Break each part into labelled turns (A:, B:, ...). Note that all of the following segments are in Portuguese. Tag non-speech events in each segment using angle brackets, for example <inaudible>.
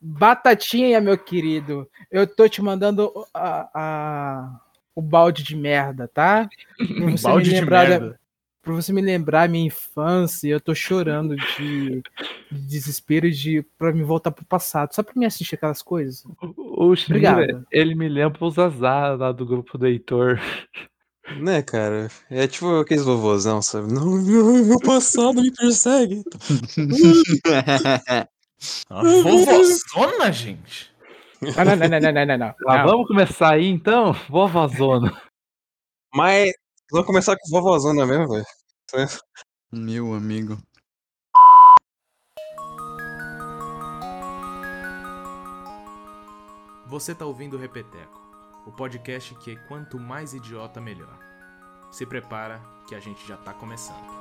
A: Batatinha, meu querido, eu tô te mandando a, a- o balde de merda, tá?
B: Um <laughs> balde de
A: da-
B: merda.
A: Pra você me lembrar minha infância, eu tô chorando de, de desespero de para me voltar pro passado, só pra me assistir aquelas coisas.
C: O
A: Obrigado.
C: ele me lembra o Zazá lá do grupo do Heitor.
D: Né, cara? É tipo aqueles vovôzão, sabe? Não, meu, meu passado me persegue. <laughs> <laughs>
B: Uma vovozona, gente.
A: Ah, não, não, não, não, não, não, não. <laughs>
C: Ah,
A: Não.
C: vamos começar aí então? Vovozona.
D: Mas vamos começar com vovózona mesmo, velho.
E: Meu amigo.
F: Você tá ouvindo o Repeteco, o podcast que é quanto mais idiota melhor. Se prepara que a gente já tá começando.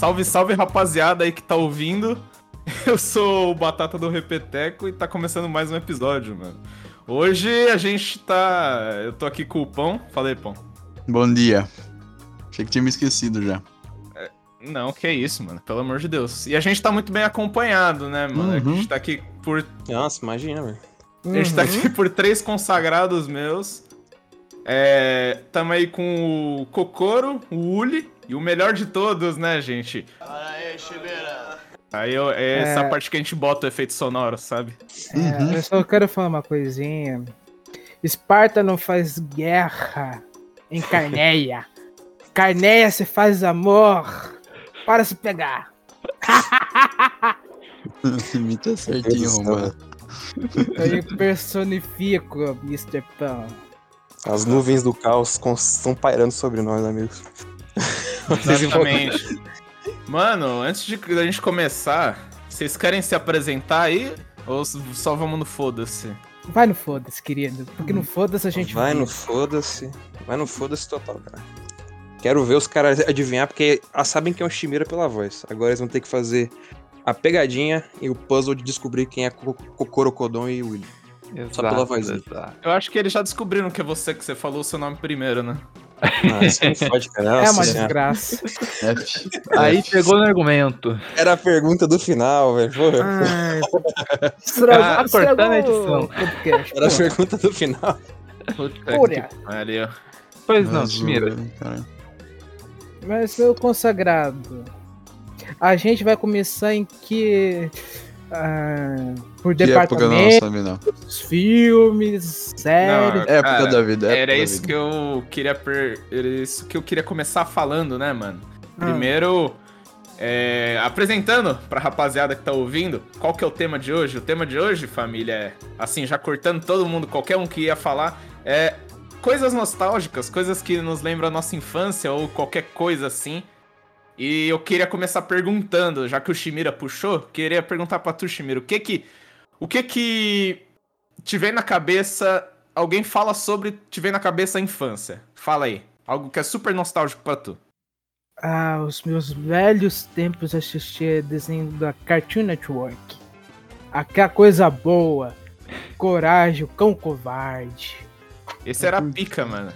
B: Salve, salve, rapaziada aí que tá ouvindo. <laughs> Eu sou o Batata do Repeteco e tá começando mais um episódio, mano. Hoje a gente tá. Eu tô aqui com o Pão. Falei, Pão.
E: Bom dia. Achei que tinha me esquecido já.
B: Não, que isso, mano. Pelo amor de Deus. E a gente tá muito bem acompanhado, né, mano? A
E: Uhum.
B: gente tá aqui por.
D: Nossa, imagina, velho.
B: A gente tá
A: Uhum.
B: aqui por três consagrados meus. É. Tamo aí com o Kokoro, o Uli e o melhor de todos, né, gente? Aí eu- é essa
A: É.
B: parte que a gente bota o efeito sonoro, sabe?
A: É, eu só quero falar uma coisinha. Esparta não faz guerra em Carneia. <laughs> Carneia se faz amor para se pegar. <laughs>
E: Imita certinho, mano.
A: Eu personifico Mr. Pão.
D: As nuvens do caos estão pairando sobre nós, amigos.
B: Exatamente. Mano, antes de a gente começar, vocês querem se apresentar aí? Ou só vamos no foda-se?
A: Vai no foda-se, querido. Porque no foda-se a gente
D: Vai no foda-se. Vai no foda-se total, cara. Quero ver os caras adivinhar, porque elas sabem que é um Shimira pela voz. Agora eles vão ter que fazer a pegadinha e o puzzle de descobrir quem é Co- Kokorocodon e Willy. Só pela vozinha.
C: exato.
B: Eu acho que eles já descobriram que é você que você falou o seu nome primeiro, né?
D: Ah, isso não fode, cara.
A: É uma
D: Senhora.
A: desgraça.
C: Aí pegou no argumento.
D: Era a pergunta do final, velho.
C: Ah, cortando a edição.
D: Era a pergunta do final.
B: Pariu.
C: Pois não,
E: cara.
A: Mas meu consagrado, a gente vai começar em que. Ah, por
E: Que época não
A: departamento,
E: sabe, não.
A: filmes, séries.
B: Não,
E: Época
B: Cara,
E: da vida. época
B: Era
E: da
B: isso
E: vida.
B: que eu queria per... Era isso que eu queria começar falando, né, mano?
A: Ah.
B: Primeiro, é, apresentando pra rapaziada que tá ouvindo, qual que é o tema de hoje? O tema de hoje, família, é assim, já cortando todo mundo, qualquer um que ia falar, é coisas nostálgicas, coisas que nos lembram a nossa infância ou qualquer coisa assim. E eu queria começar perguntando, já que o Shimira puxou, queria perguntar pra tu, Shimira, o que que o que que te vem na cabeça, alguém fala sobre te vem na cabeça a infância? Fala aí, algo que é super nostálgico pra tu.
A: Ah, os meus velhos tempos assistir desenho da Cartoon Network. Aquela coisa boa. Coragem, o cão covarde.
B: Esse era a pica, mano.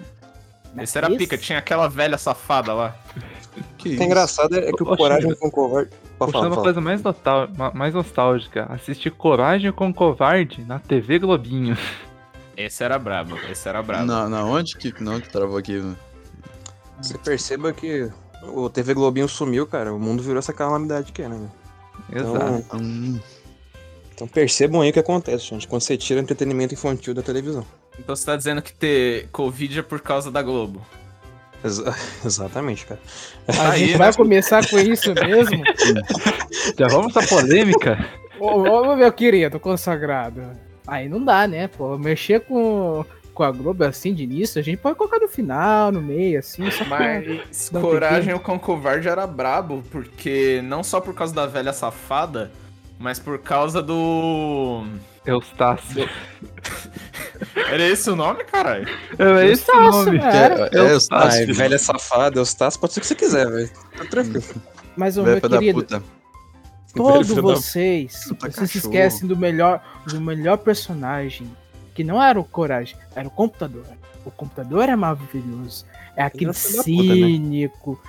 B: Esse era a
A: Esse?
B: pica, tinha aquela velha safada lá.
E: Que
D: O que
E: isso?
D: é engraçado é que o
C: Ô,
D: Coragem com o Covarde. Pode
C: Puxando
D: falar,
C: uma
D: fala.
C: coisa mais, nostal- mais nostálgica. Assistir Coragem com Covarde na TV Globinho.
B: Esse era brabo, esse era brabo.
E: Não, não, onde que não que travou aqui? mano?
D: Você perceba que o TV Globinho sumiu, cara. O mundo virou essa calamidade que é, né? velho?
C: Exato.
D: Então,
E: Hum,
D: então percebam aí o que acontece, gente. Quando você tira entretenimento infantil da televisão.
B: Então você tá dizendo que ter Covid é por causa da Globo.
D: Exa- <laughs> exatamente, cara.
A: A
B: Aí,
A: gente
B: né?
A: vai começar com isso mesmo? <laughs>
C: Já vamos pra polêmica?
A: Ô, ô, meu querido, consagrado. Aí não dá, né, pô? Mexer com, com a Globo assim de início, a gente pode colocar no final, no meio, assim, só pra...
B: Mas Coragem o Cão Covarde era brabo, porque não só por causa da velha safada, mas por causa do.
C: Eustácio.
B: Era esse o nome, caralho?
C: É esse o
A: Eustácio,
C: nome.
A: né? Era.
E: é, é,
C: Eu-
E: os Tassi,
D: é velha safada, Eustácio, pode ser o que você quiser, velho. Tá tranquilo.
A: Mas o
E: velho
A: meu
E: da
A: querido,
E: puta.
A: Todos
D: filho da-
A: vocês, vocês se esquecem do melhor, do melhor personagem, que não era o Coragem, era o computador. O computador é maravilhoso. É aquele
D: era da puta, né?
A: cínico,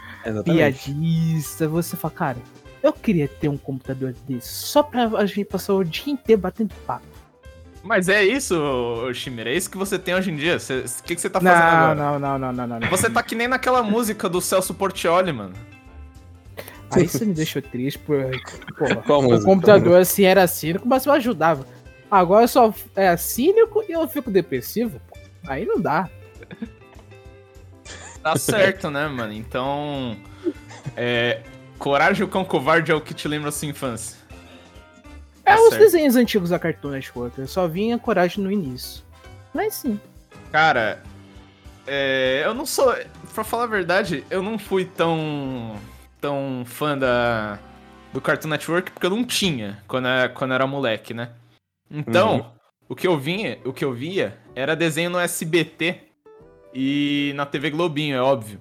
A: piadista. Você fala, cara, eu queria ter um computador desse, só pra a gente passar o dia inteiro batendo papo.
B: Mas é isso, ô, Chimera, é isso que você tem hoje em dia. O que, que você tá
A: Não,
B: fazendo agora?
A: não, não, não, não, não, não.
B: Você tá que nem naquela música do Celso Portioli, mano.
A: Aí você me deixou triste, por, porra. <laughs>
D: Qual
A: O
D: música?
A: computador assim era cínico, mas eu ajudava. Agora só é cínico e eu fico depressivo. pô. Aí não dá.
B: Tá certo, né, mano? Então. É. Coragem o Cão Covarde é o que te lembra a sua infância.
A: É
B: Tá
A: os
B: certo.
A: desenhos antigos da Cartoon Network. Eu só vinha coragem no início. Mas sim.
B: Cara, é, eu não sou. Pra falar a verdade, eu não fui tão. tão fã da. do Cartoon Network porque eu não tinha quando era, quando era moleque, né? Então, o que eu vinha, o que eu via era desenho no SBT e na TV Globinho, é óbvio.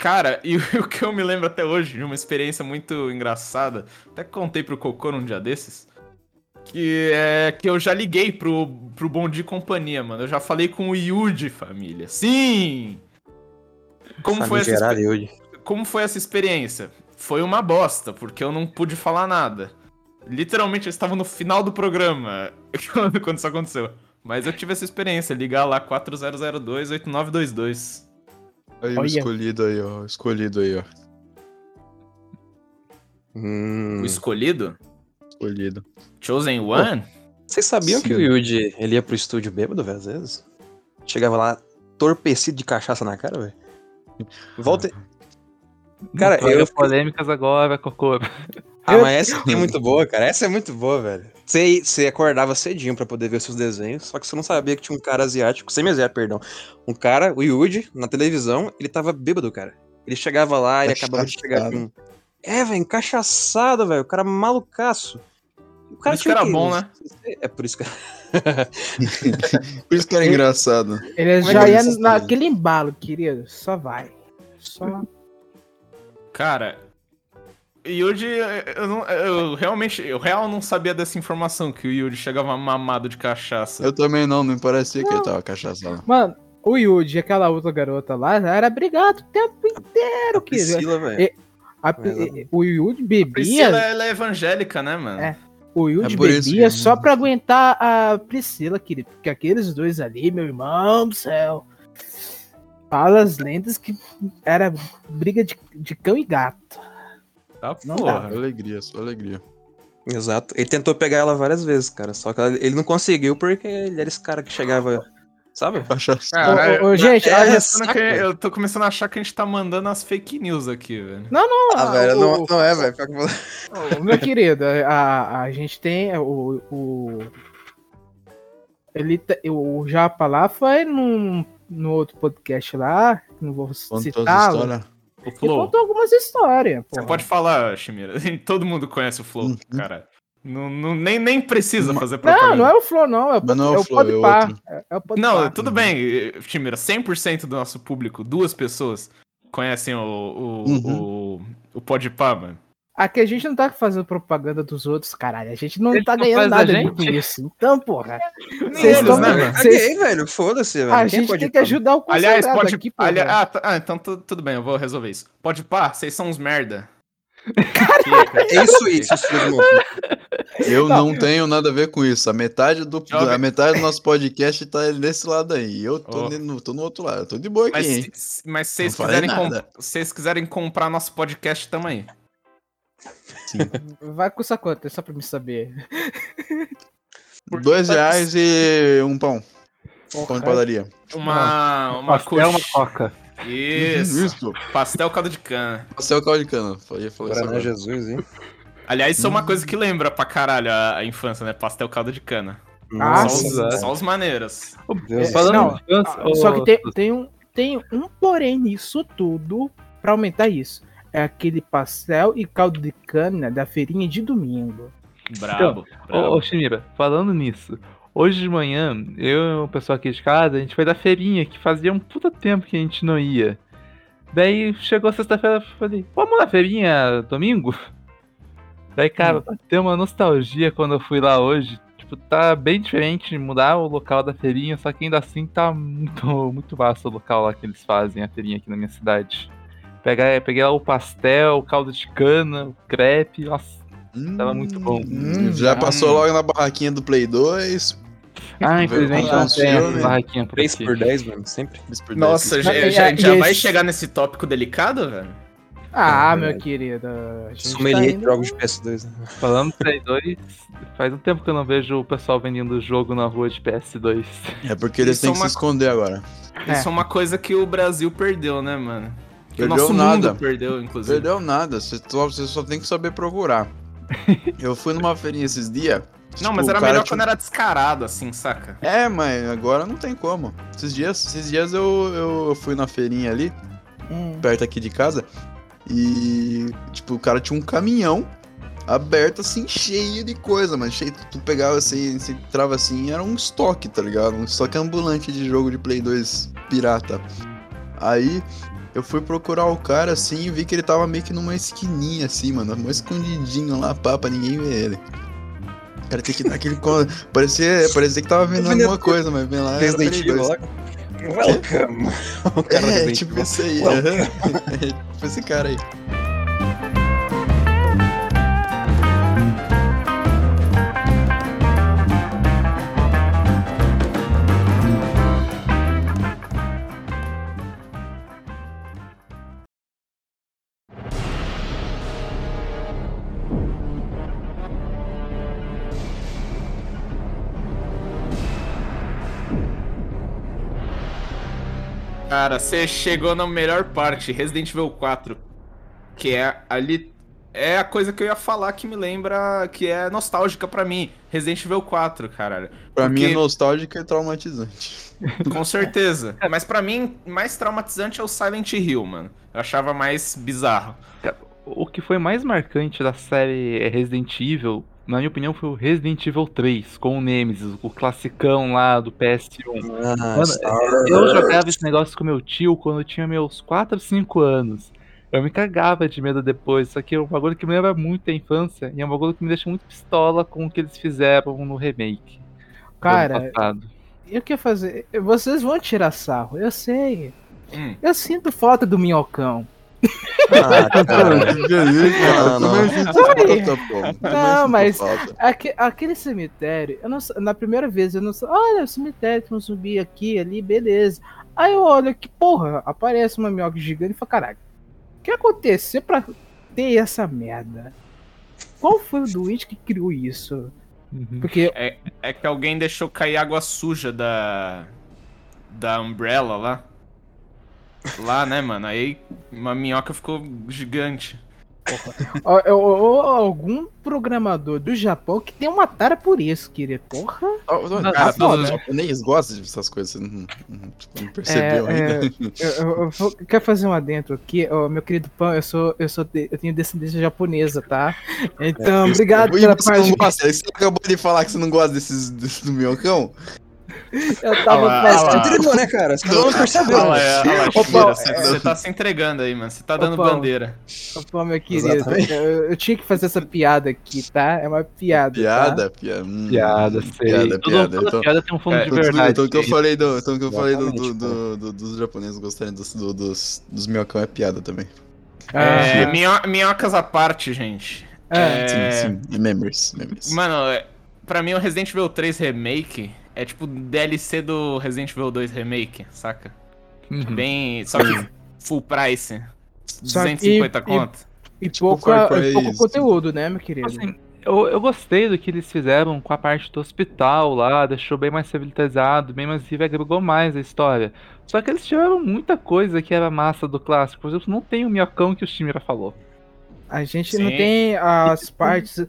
B: Cara, <laughs> e o que eu me lembro até hoje de uma experiência muito engraçada, até contei pro Cocô num dia desses, que é que eu já liguei pro, pro Bom Dia e Companhia, mano. Eu já falei com o Yuji, família. Sim! Como foi, essa,
D: Yudi.
B: como foi essa experiência? Foi uma bosta, porque eu não pude falar nada. Literalmente, eu estava no final do programa quando, <laughs> quando isso aconteceu. Mas eu tive essa experiência, ligar lá 4002-8922.
E: Aí o escolhido aí, ó. Escolhido aí, ó.
D: Hum.
B: O escolhido?
E: Escolhido.
B: Chosen One?
D: Vocês sabiam
E: Sim.
D: que o Yuji ele ia pro estúdio bêbado, velho, às vezes? Chegava lá torpecido de cachaça na cara, velho. Volta. Cara,
C: Cara,
D: eu.
C: polêmicas agora, Cocô.
D: Ah, mas essa é muito boa, cara. Essa é muito boa, velho. Você, você acordava cedinho pra poder ver seus desenhos, só que você não sabia que tinha um cara asiático, semi-asiático, perdão. Um cara, o Yuji, na televisão, ele tava bêbado, cara. Ele chegava lá, ele acabava de chegar com. É, velho, encaixaçado, velho. O cara malucaço. O cara
B: isso que era bom, né?
D: É por isso que. <laughs>
E: Por isso que era engraçado.
A: Ele
D: Como é
A: já
D: que
A: ia naquele embalo, querido. Só vai. Só. <laughs>
B: Cara, Yuji, eu, não, eu realmente, eu real não sabia dessa informação, que o Yuji chegava mamado de cachaça.
E: Eu também não, não me parecia que ele tava cachaçado.
A: Mano, o Yuji e aquela outra garota lá era brigado o tempo inteiro, querido.
D: Priscila, velho.
A: E- A-
D: Mas-
A: o Yuji
B: Priscila,
A: bebia.
B: ela é evangélica, né, mano?
A: É. O Yuji
E: É isso
A: bebia
E: que-
A: só pra aguentar a Priscila, querido. Porque aqueles dois ali, meu irmão do céu. Fala as lendas que era briga de, de cão e gato.
B: Tá,
A: Não
B: porra.
E: Alegria, só alegria.
D: Exato. Ele tentou pegar ela várias vezes, cara. Só que ela- ele não conseguiu porque ele era esse cara que chegava. Sabe?
B: Cara,
A: Ô, ô, ô, gente,
B: eu,
A: é-
B: tô
A: é-
B: que- eu tô começando a achar que a gente tá mandando as fake news aqui, velho.
A: Ah, velho, não-
D: não é, velho.
A: Meu querido, a, a gente tem o. o ele, o Japa lá foi num, no outro podcast lá, que não vou
E: Contou as
A: citar.
B: O
A: Ele
B: Flow.
A: contou algumas histórias.
B: Você
A: porra.
B: pode falar, Shimira. <laughs> Todo mundo conhece o Flow,
E: Uhum.
B: cara. Não, não- nem, nem precisa fazer
A: Não,
B: propaganda.
A: não é o Flow, não. É o,
E: Mas não é o
A: é o
E: Flow, é
A: Podpah. É, é.
B: Não, tudo bem, Shimira. 100% do nosso público, duas pessoas, conhecem o, o,
E: Uhum.
B: o, o Podpah, mano.
A: Aqui a gente não tá fazendo propaganda dos outros, caralho. A gente não
C: Ele
A: tá
C: não
A: ganhando nada com isso. Então, porra. Vocês
B: eles,
A: tão-
B: né,
D: Caguei, velho. Foda-se, velho.
A: A
D: Quem
A: gente
D: pode
A: tem que ajudar o
B: Aliás, pode.
A: aqui, porra.
B: ali- ah, tá- ah, então tu- tudo bem, eu vou resolver isso. Pode pá, vocês são uns merda.
D: É isso meu filho.
E: Eu não. tenho nada a ver com isso. A metade do,
B: Jovem.
E: a metade do nosso podcast tá nesse lado aí. Eu tô,
B: Oh.
E: no, tô no outro lado. Eu tô de boa aqui,
B: Mas,
E: hein?
B: se- mas se vocês quiserem, comp- quiserem comprar nosso podcast, tamo aí.
A: Vai custar quanto? É só pra me saber.
E: Dois reais e um pão. Pão
A: Porra.
E: de padaria.
B: Uma. Uma
C: Pastel, uma coca.
B: Isso.
E: Isso.
B: Pastel caldo de cana.
E: Pastel caldo de cana. Falei, falei agora.
D: Jesus, hein?
B: Aliás, isso é uma coisa que lembra pra caralho a, a infância, né? Pastel caldo de cana.
A: Ah,
B: só,
A: sim.
B: os, só os maneiros.
D: Deus.
A: Não,
C: infância,
A: Ah, Só que tem, tem, um, tem um porém nisso tudo pra aumentar isso. É aquele pastel e caldo de cana da feirinha de domingo.
B: Brabo.
C: Ô,
B: brabo.
C: ô Shimira, falando nisso, hoje de manhã, eu e o pessoal aqui de casa, a gente foi da feirinha, que fazia um puta tempo que a gente não ia. Daí chegou sexta-feira, eu falei, vamos na feirinha domingo? Daí, cara, tem uma nostalgia quando eu fui lá hoje. Tipo, tá bem diferente mudar o local da feirinha, só que ainda assim tá muito, muito vasto o local lá que eles fazem a feirinha aqui na minha cidade. Pegar, peguei lá o pastel, o caldo de cana, o crepe, nossa, tava muito bom.
E: Hum, já passou logo na barraquinha do Play 2.
C: Ah, infelizmente não tem barraquinha por
D: 3
C: aqui.
D: por 10, mano, sempre.
E: Por
B: Nossa,
E: dez.
B: já,
A: E-
B: já,
A: e
B: já vai
A: esse-
B: chegar nesse tópico delicado, velho?
A: Ah,
D: É
A: meu querido. a gente
D: Sommelier
A: tá
D: de
A: indo-
D: jogos de PS2, né?
C: Falando Play 2, faz um tempo que eu não vejo o pessoal vendendo jogo na rua de PS2.
E: É porque eles
B: Isso
E: têm
B: é
E: que
B: uma-
E: se esconder agora.
A: É.
B: Isso é uma coisa que o Brasil perdeu, né, mano? Que o
E: Perdeu
B: nosso
E: nada.
B: mundo perdeu, inclusive.
E: Perdeu nada, você só, você só tem que saber procurar. <laughs> Eu fui numa feirinha esses dias.
B: Não,
E: tipo,
B: mas era melhor
E: tinha-
B: quando era descarado, assim, saca?
E: É, mas agora não tem como. Esses dias, esses dias eu, eu fui na feirinha ali,
A: Hum.
E: perto aqui de casa, e, tipo, o cara tinha um caminhão aberto, assim, cheio de coisa, mano. Cheio, tu pegava assim, você entrava assim, era um estoque, tá ligado? Um estoque ambulante de jogo de Play 2 pirata. Aí eu fui procurar o cara assim e vi que ele tava meio que numa esquininha, assim, mano, mais escondidinho lá, pá, pra ninguém ver ele. O cara tem que dar aquele. Parecia, parecia que tava vendo alguma coisa, mas vem lá.
D: Resident Evil
E: 2.
D: lá. Welcome! <laughs> O cara
E: É, tipo esse aí. <laughs> É, tipo esse cara aí.
B: Cara, você chegou na melhor parte, Resident Evil 4. Que é ali. É a coisa que eu ia falar que me lembra. que é nostálgica pra mim. Resident Evil 4, caralho.
E: Pra mim é
B: Porque-
E: nostálgico e traumatizante. <laughs>
B: Com certeza. Mas pra mim, mais traumatizante é o Silent Hill, mano. Eu achava mais bizarro.
C: O que foi mais marcante da série Resident Evil, na minha opinião, foi o Resident Evil 3, com o Nemesis, o classicão lá do PS1.
D: Ah,
C: Mano, Eu jogava esse negócio com meu tio quando eu tinha meus 4, 5 anos. Eu me cagava de medo depois, só que é um bagulho que me lembra muito da infância e é um bagulho que me deixa muito pistola com o que eles fizeram no remake.
A: Cara,
C: passado.
A: eu quero fazer. Vocês vão tirar sarro, eu sei.
B: Hum.
A: Eu sinto falta do minhocão.
D: Ah, <laughs> cara.
E: Não,
D: não.
A: Não, mas- Aque- aquele cemitério, eu não, na primeira vez eu não sei. Olha, o cemitério tem um zumbi aqui, ali, beleza. Aí eu olho que, porra, aparece uma minhoca gigante e falo, caralho, o que aconteceu pra ter essa merda? Qual foi o doente que criou isso?
C: Uhum.
A: Porque
B: É que alguém deixou cair água suja da. da Umbrella lá. Lá, né, mano? Aí uma minhoca ficou gigante.
A: ó, ó, ó, algum programador do Japão que tem uma tara por isso, querido. Porra.
B: Cara,
E: o
B: todo-
E: japonês gosta dessas coisas, não, não- não percebeu
A: É,
E: ainda.
A: Eu, eu- eu vou- quero fazer um adentro aqui, ó, meu querido Pan, eu sou, eu sou, de- eu tenho descendência japonesa, tá? Então, obrigado
E: E
A: pela
E: você não
A: parte.
E: gosta? Você acabou de falar que você não gosta desses, desses do minhocão?
A: Eu tava
B: Ah,
D: É,
B: ah,
D: né, cara? Você não percebeu.
B: Olha lá,
D: né?
A: Paulo,
B: você,
A: é-
B: você tá se entregando aí, mano. Você tá dando
A: Paulo.
B: bandeira.
A: Pô, meu querido, eu, eu tinha que fazer essa piada aqui, tá? É uma piada. Tá?
E: Piada, piada. hum,
C: Piada, sei.
E: Piada,
C: Tudo-
E: piada.
C: toda
E: Então,
C: piada tem um fundo
B: é,
C: de
E: então,
C: verdade.
E: então o que eu falei, do, então que eu falei do, do, do- do- dos japoneses gostarem dos, do- dos, dos minhocão é piada também.
B: É,
A: Ah,
B: minho- minhocas à parte, gente.
A: É.
B: É,
E: Sim, sim. Memories, memories.
B: Mano, é- pra mim o Resident Evil 3 Remake é tipo DLC do Resident Evil 2 Remake, saca?
C: Uhum.
B: Bem. Só que full price.
A: Só que-
B: 250
A: e-
B: conto.
A: E pouco,
E: Far Cry
A: e pouco conteúdo, né, meu querido?
C: Assim, eu, eu gostei do que eles fizeram com a parte do hospital lá, deixou bem mais civilizado, bem mais vivo, agregou mais a história. Só que eles tiraram muita coisa que era massa do clássico. Por exemplo, não tem o minhocão que o Shimira falou.
A: A gente não
B: Sim.
A: tem as partes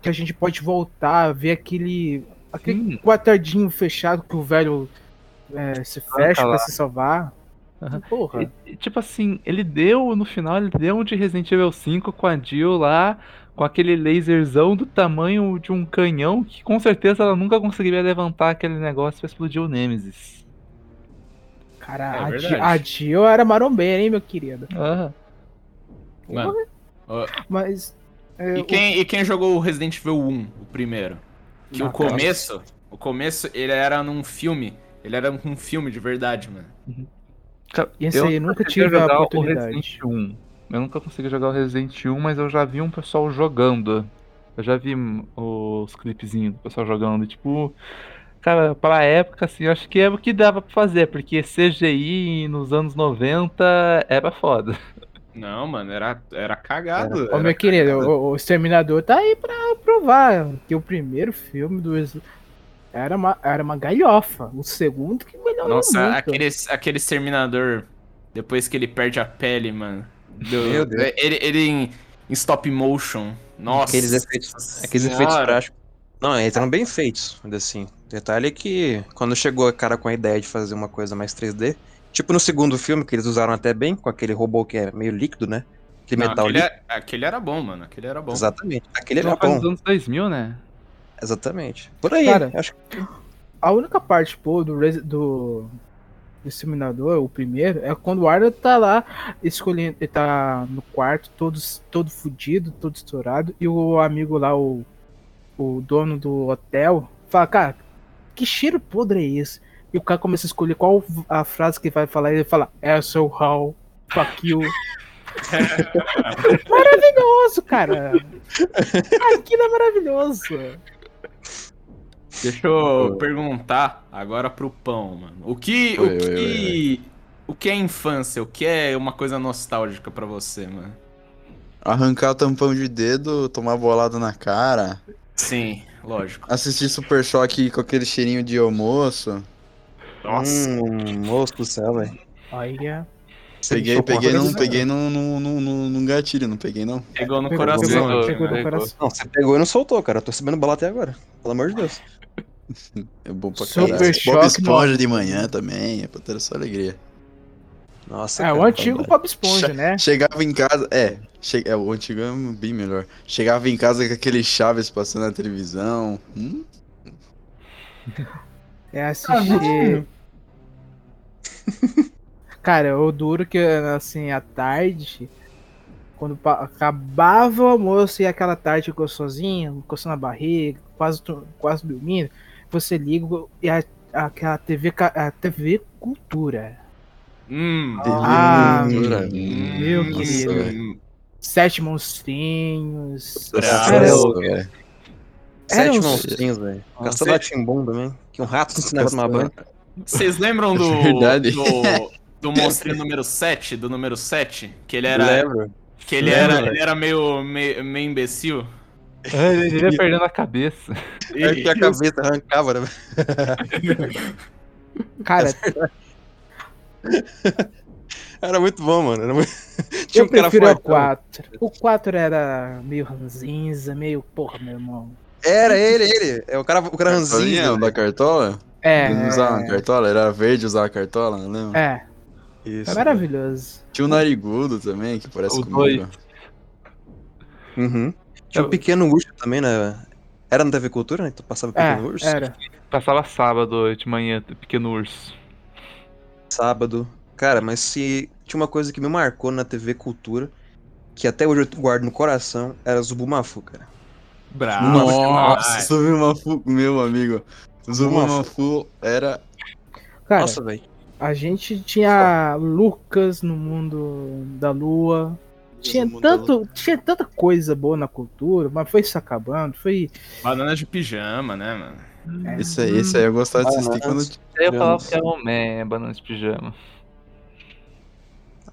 A: que a gente pode voltar, ver aquele, aquele
C: Sim.
A: quadradinho fechado que o velho é, se fecha pra se salvar.
C: Aham.
A: Porra.
C: E, tipo assim, ele deu, no final, ele deu um de Resident Evil 5 com a Jill lá, com aquele laserzão do tamanho de um canhão, que com certeza ela nunca conseguiria levantar aquele negócio pra explodir o Nemesis.
A: Cara,
B: É
A: a,
B: verdade.
A: a Jill era marombeira, hein, meu querido?
C: Ah,
B: Mano.
A: Mas É,
B: E
A: o-
B: quem, e quem jogou o Resident Evil 1, o primeiro? Que o começo, o começo, ele era num filme. Ele era um filme de verdade, mano.
C: Cara,
A: Esse
C: eu
A: aí eu
C: nunca
A: tive a
C: jogar o
A: oportunidade.
C: Resident 1. Eu nunca consegui jogar o Resident 1, mas eu já vi um pessoal jogando. Eu já vi os clipezinhos do pessoal jogando. e, Tipo, cara, pra época, assim, eu acho que é o que dava pra fazer, porque CGI nos anos 90 era foda. <laughs>
B: Não, mano, era, era cagado.
A: Ô,
B: era
A: meu querido, o, o Exterminador tá aí pra provar que o primeiro filme do Ex- era uma, era uma galhofa. O segundo que melhorou
B: Nossa,
A: muito.
B: aquele, aquele exterminador, depois que ele perde a pele, mano. do-
D: Meu Deus.
B: Ele, ele em, em stop motion. Nossa.
D: Aqueles efeitos, aqueles efeitos práticos. Não, eles eram bem feitos, ainda assim. Detalhe é que quando chegou a cara com a ideia de fazer uma coisa mais 3D, tipo no segundo filme, que eles usaram até bem, com aquele robô que é meio líquido, né? Aquele
B: Não,
D: metal
B: aquele,
D: líquido.
B: é- aquele era bom, mano. Aquele era bom.
D: Exatamente. Aquele era
C: foi nos
D: bom.
C: anos 2000, né?
D: Exatamente. Por aí,
A: Cara,
D: acho que
A: A única parte, pô, do, do Exterminador, o primeiro, é quando o Arnold tá lá escolhendo. Ele tá no quarto, todos, todo fudido, todo estourado, e o amigo lá, o, o dono do hotel, fala, cara, que cheiro podre é esse? E o cara começa a escolher qual a frase que vai falar, e ele fala, asshole, fuck you. <laughs> maravilhoso, cara! Aquilo é maravilhoso.
B: Deixa eu perguntar agora pro pão, mano. O que.
E: Oi,
B: o
E: oi,
B: que. O que é infância? O que é uma coisa nostálgica pra você, mano?
E: Arrancar tampão de dedo, tomar bolada na cara,
B: Sim, lógico.
E: assistir Super Choque com aquele cheirinho de almoço.
B: Nossa.
D: Hum, moço do céu, velho.
A: Olha.
E: Peguei,
D: Você
E: peguei, num,
D: com-
E: peguei num, num, num- num gatilho, não peguei não.
B: Pegou no
A: Pegou,
B: coração.
A: pegou,
C: Pegou,
A: pegou no coração.
D: Não, você pegou e não soltou, cara. Eu tô recebendo bola até agora. Pelo amor de Deus. <laughs>
E: É bom pra
A: Super
E: caralho. Bob Esponja
A: no-
E: de manhã também, é pra ter só alegria.
D: Nossa,
A: É,
D: cara,
A: o antigo. Bob Esponja, né?
E: Chegava em casa, é, che- é, o antigo é bem melhor. Chegava em casa com aquele Chaves passando na televisão. Hum? <laughs>
A: É assistir. <laughs> Cara, o duro que, assim, à tarde, quando acabava o almoço e aquela tarde gostosinha, coçando a barriga, quase, quase dormindo, você liga e a, aquela TV, a TV Cultura.
B: Hum.
A: Ah,
E: Cultura.
B: Hum,
A: meu
B: nossa,
A: querido.
B: velho.
A: Sete monstrinhos.
B: Bravo.
E: Nossa.
D: Sete monstrinhos, velho.
B: Nossa,
D: Castelo Atimbum também. Um rato se ensinava a tomar banho.
B: Vocês lembram <laughs> do,
E: Verdade.
B: do, do <laughs> monstrinho número 7? Do número 7? Que ele era.
D: Lembro.
B: Que ele era, ele era meio, meio, meio imbecil.
C: Ele ia perdendo a cabeça.
D: É que a <laughs> cabeça arrancava, né?
A: Cara,
D: Era muito bom, mano. Era muito...
A: eu prefiro o
D: fortão.
A: 4. O 4 era meio ranzinza, meio. Porra, meu irmão.
D: Era ele, ele. É o cara, o cara ranzinho.
E: da cartola?
A: É.
E: Ele não usava uma cartola? Era verde usava cartola, não lembro?
A: É,
D: Isso.
A: é maravilhoso.
E: Tinha o narigudo também, que parece
C: O
E: comigo.
D: Uhum. Tinha o Pequeno Urso também, né? Era na TV Cultura, né? Então passava
A: É,
D: Pequeno Urso.
A: era.
C: Passava sábado de manhã, pequeno urso.
D: Sábado. Cara, mas se tinha uma coisa que me marcou na TV Cultura, que até hoje eu guardo no coração, era Zubumafu, cara.
B: Bravo.
E: Nossa, meu amigo. Zubumafu era.
A: Cara,
D: Nossa, velho.
A: a gente tinha Lucas no mundo da lua. Tinha,
E: mundo da
A: tanto, tinha tanta coisa boa na cultura, mas foi se acabando. Foi.
B: Banana de pijama, né, mano?
E: Esse aí, esse aí eu gostava de assistir quando.
C: Aí eu falava que era homem, banana de pijama.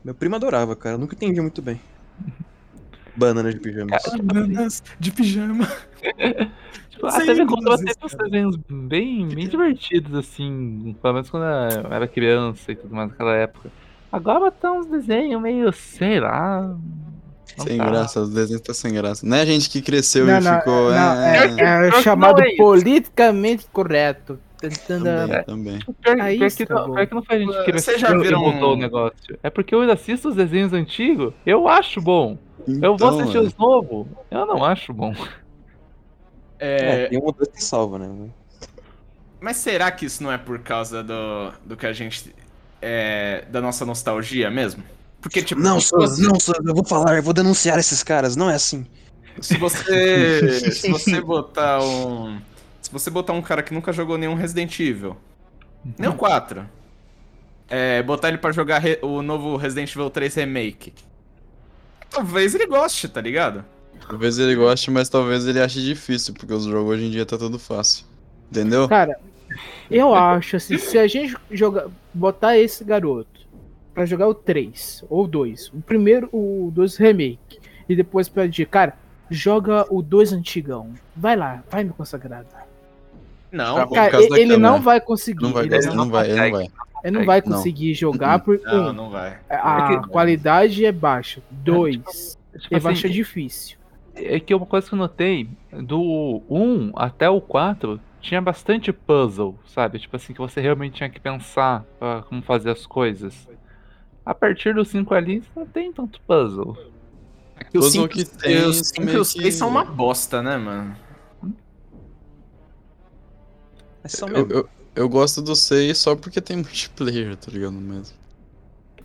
D: Meu primo adorava, cara. Eu nunca entendi muito bem. Banana de pijama.
B: Bananas de pijama. <laughs>
C: Tipo, a
B: Sem
C: TV Cultura
B: luzes,
C: teve uns desenhos bem, bem divertidos, assim. Pelo menos quando eu era criança e tudo mais naquela época. Agora tá uns desenhos meio, sei lá. não
E: Sem
C: tá.
E: graça, os desenhos tá sem graça. Não é a gente que cresceu
A: Não,
E: e
A: não,
E: ficou.
A: não,
E: é,
A: é, é
C: que
A: chamado
C: não é
A: politicamente correto. Tentando.
E: Também, também.
C: Pior, que não,
A: estragou.
C: pior que não foi a gente que
B: Vocês
C: cresceu
B: já
C: e
B: viram-
C: mudou o negócio. É porque eu assisto os desenhos antigos, eu acho bom. Eu vou
E: Então,
C: assistir
E: mano,
C: os novos, eu não acho bom.
D: É,
B: É,
D: tem um ou dois que salva, né?
B: mas será que isso não é por causa do, do que a gente. É, da nossa nostalgia mesmo? Porque, tipo.
D: Não, Souza,
B: você-
D: não, Souza, eu vou falar, eu vou denunciar esses caras. Não é assim.
B: Se você. <laughs> se você botar um. Se você botar um cara que nunca jogou nenhum Resident Evil, nem o 4, é, botar ele pra jogar re- o novo Resident Evil 3 Remake, talvez ele goste, tá ligado?
E: Talvez ele goste, mas talvez ele ache difícil, porque os jogos hoje em dia tá tudo fácil. Entendeu?
A: Cara, eu acho assim, se a gente jogar, botar esse garoto pra jogar o 3 ou o 2, o primeiro, o 2 remake, e depois pra dizer, cara, joga o 2 antigão. Vai lá, vai me consagrado.
B: Não.
A: Cara, ele, ele não vai conseguir.
E: Não vai,
A: ele,
E: não,
A: não,
E: vai, ele não vai.
A: Ele não vai
E: Não.
A: conseguir jogar por
B: não,
A: um,
B: não vai.
A: a
B: Não.
A: qualidade é baixa. Dois,
C: Tipo
A: ele vai
C: assim,
A: achar difícil.
C: É que uma coisa que eu notei, do 1 até o 4, tinha bastante puzzle, sabe? Tipo assim, que você realmente tinha que pensar pra como fazer as coisas. A partir do 5 ali, não tem tanto puzzle.
B: Que os 5
E: que
B: cinco
E: meio
B: e os
E: que-
B: 6 são uma bosta, né, mano?
D: É só mesmo.
E: eu, eu gosto do 6 só porque tem <laughs> multiplayer, tá ligado? Mesmo.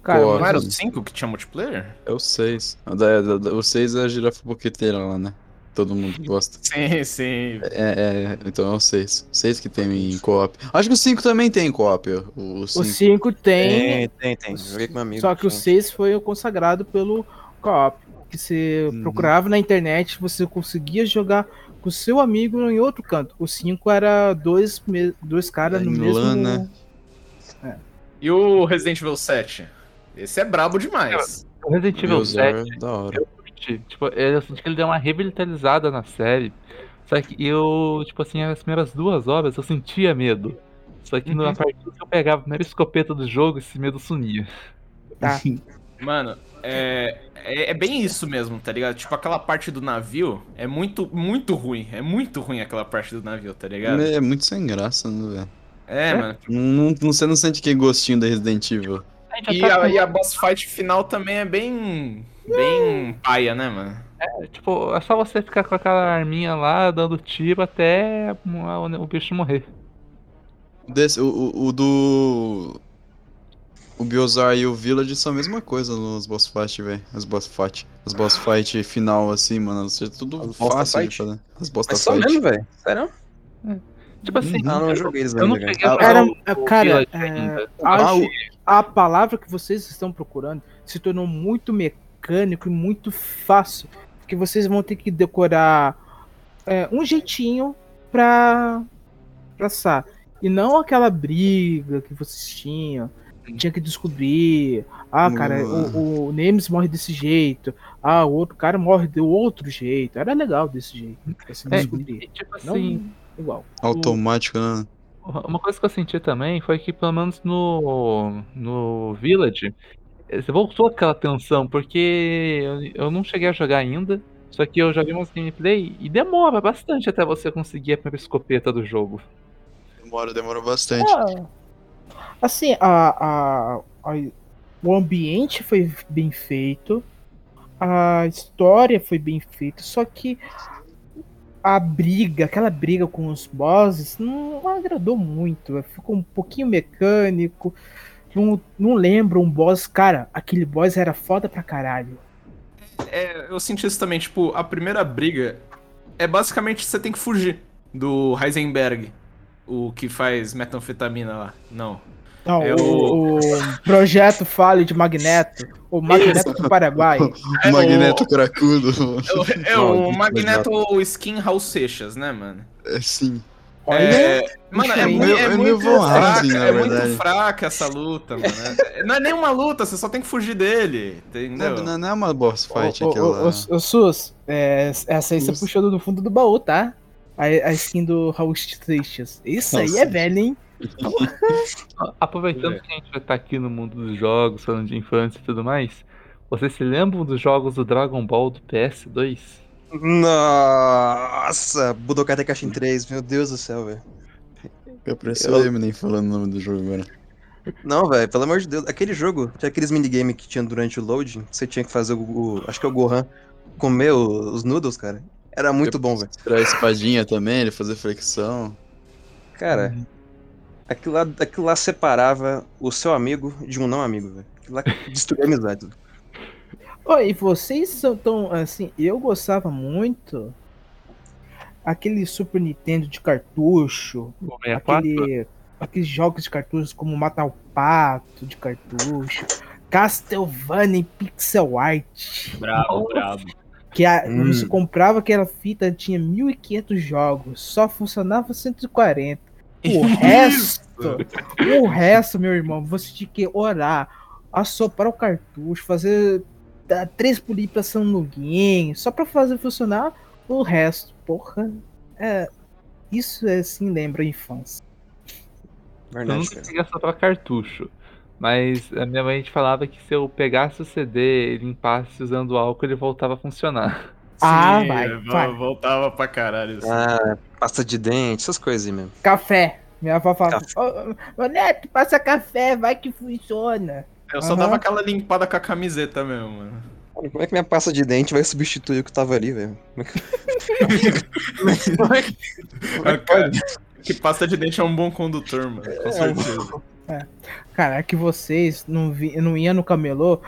A: Cara,
E: Pô,
B: Não era o
E: sim.
B: 5 que tinha multiplayer?
E: É o 6. O da- da- da- O 6 é a girafa boqueteira lá, né? Todo mundo gosta. <laughs>
B: Sim, sim.
E: É, é, então é o 6. O 6 que tem em co-op. Acho que o 5 também tem em co-op. O
A: o
E: 5.
A: 5 tem,
D: Tem, tem, tem. Joguei com meu amigo.
A: só que o
D: tinha.
A: 6 foi o consagrado pelo co-op. Que você
E: Uhum.
A: procurava na internet, você conseguia jogar com o seu amigo em outro canto. O 5 era dois, me- dois caras
E: É,
A: no mesmo.
E: Né?
B: E o Resident Evil 7? Esse é brabo demais.
C: O Resident Evil
E: Usar
C: 7,
E: da hora.
C: eu curti. Tipo, eu senti que ele deu uma revitalizada na série. Só que eu, tipo assim, as primeiras duas horas eu sentia medo. Só que
B: Uhum.
C: na partida que eu pegava a primeira escopeta do jogo, esse medo sumia.
A: Tá. <laughs>
B: Mano, é, é, é bem isso mesmo, tá ligado? Tipo, aquela parte do navio é muito, muito ruim. É muito ruim aquela parte do navio, tá ligado?
E: É muito sem graça, né, velho?
B: É, mano.
E: Não, não- você não sente aquele gostinho da Resident Evil.
B: E
C: tá
B: a, e a boss fight final também é bem. bem paia, né, mano?
C: Tipo, é só você ficar com aquela arminha lá, dando tiro até o, o bicho morrer.
E: Desse, o, o, o do. O Biozar e o Village são a mesma coisa nos boss fight, velho. As boss fight. As boss fight final, assim, mano. Isso é tudo
D: As
E: fácil de
D: fight?
E: fazer. As boss
D: Mas só
E: fight.
D: mesmo, velho. Sério?
C: Tipo assim,
D: Ah, não joguei eles
C: eu não cheguei a jogar
A: Era,
C: o- o
A: cara, é, acho-
E: Ah, o-
A: a palavra que vocês estão procurando se tornou muito mecânico e muito fácil. Porque vocês vão ter que decorar é, um jeitinho pra passar. E não aquela briga que vocês tinham. Tinha que descobrir. Ah, cara, o, o Nemes morre desse jeito. Ah, o outro cara morre do outro jeito. Era legal desse jeito. Assim,
C: É,
A: descobrir.
C: tipo
A: Não
C: assim,
A: igual.
E: Automático, né?
C: uma coisa que eu senti também foi que, pelo menos no, no Village, eh, você voltou aquela tensão, porque eu, eu não cheguei a jogar ainda. Só que eu joguei umas gameplay e demora bastante até você conseguir a primeira escopeta do jogo.
E: Demora, demora bastante.
A: Ah, assim, a, a, a- o ambiente foi bem feito, a história foi bem feita, só que a briga, aquela briga com os bosses, não agradou muito. Ficou um pouquinho mecânico. Não, não lembro um boss. Cara, aquele boss era foda pra caralho.
B: É, eu senti isso também, tipo, a primeira briga é basicamente você tem que fugir do Heisenberg, o que faz metanfetamina lá. Não.
A: Não,
B: É
A: o, o projeto Fale de Magneto. O Magneto do Paraguai. <laughs>
B: É,
E: Magneto cracudo.
B: É o
E: Maldito
B: Magneto Skin Raul Seixas, né, mano?
E: É sim.
A: Olha,
B: É, mano, é,
A: É
B: muito,
E: meio-
B: é
E: é
B: muito
E: meio Von
B: fraca,
E: na
B: é muito fraca essa luta, mano. É- Não é nenhuma luta, você só tem que fugir dele, entendeu?
E: Não, não é uma boss fight
A: Ô,
E: aquela.
A: ô, ô, ô, Sus, é, essa aí você
E: Sus.
A: puxou do fundo do baú, tá? A, a skin do Raul Seixas. Isso aí
E: Nossa.
A: é velho, hein? <laughs>
C: Aproveitando
B: É.
C: que a gente vai estar aqui no mundo dos jogos, falando de infância e tudo mais, vocês se lembram dos jogos do Dragon Ball do PS2?
D: Nossa, Budokai Tenkaichi 3, meu Deus do céu, velho.
E: Eu parecia o Eminem falando o nome do jogo agora.
D: Não, velho, pelo amor de Deus. Aquele jogo, tinha aqueles minigame que tinha durante o loading, você tinha que fazer o, o- acho que é o Gohan, comer os noodles, cara. Era muito bom, velho.
E: Tirar a espadinha também, ele fazer flexão.
D: Cara, aquilo lá, aquilo lá separava o seu amigo de um não amigo, velho. Aquilo lá <laughs> destruía a amizade.
A: Ô, e vocês são tão assim, eu gostava muito aquele Super Nintendo de cartucho,
C: 64?
A: aquele, aqueles jogos de cartuchos como Matar o Pato de cartucho, Castlevania em pixel art,
B: Bravo, bravo.
A: que a,
E: Hum.
A: você comprava aquela fita, tinha 1500 jogos, só funcionava 140. O resto, o resto, meu irmão, você tinha que orar, assoprar o cartucho, fazer três polipação no game, só pra fazer funcionar o resto. Porra, é, isso é assim lembra a infância.
C: Eu
D: Verdade,
C: nunca
D: cara.
C: cheguei a soltar cartucho. Mas a minha mãe falava que se eu pegasse o CD e limpasse usando álcool, ele voltava a funcionar.
A: Ah,
B: Sim,
A: vai, vai.
B: Voltava pra caralho. assim.
D: Ah, pasta de dente, essas coisas aí mesmo.
A: Café. Minha avó falava, ô, ô Neto, passa café, vai que funciona.
B: Eu só
A: Aham.
B: dava aquela limpada com a camiseta mesmo, mano.
D: Como é que minha pasta de dente vai substituir o que tava ali, velho? Como é que-
B: Ah, <laughs> cara, que pasta de dente é um bom condutor, mano. Com certeza.
A: Cara, é que vocês não, vi, não iam no camelô.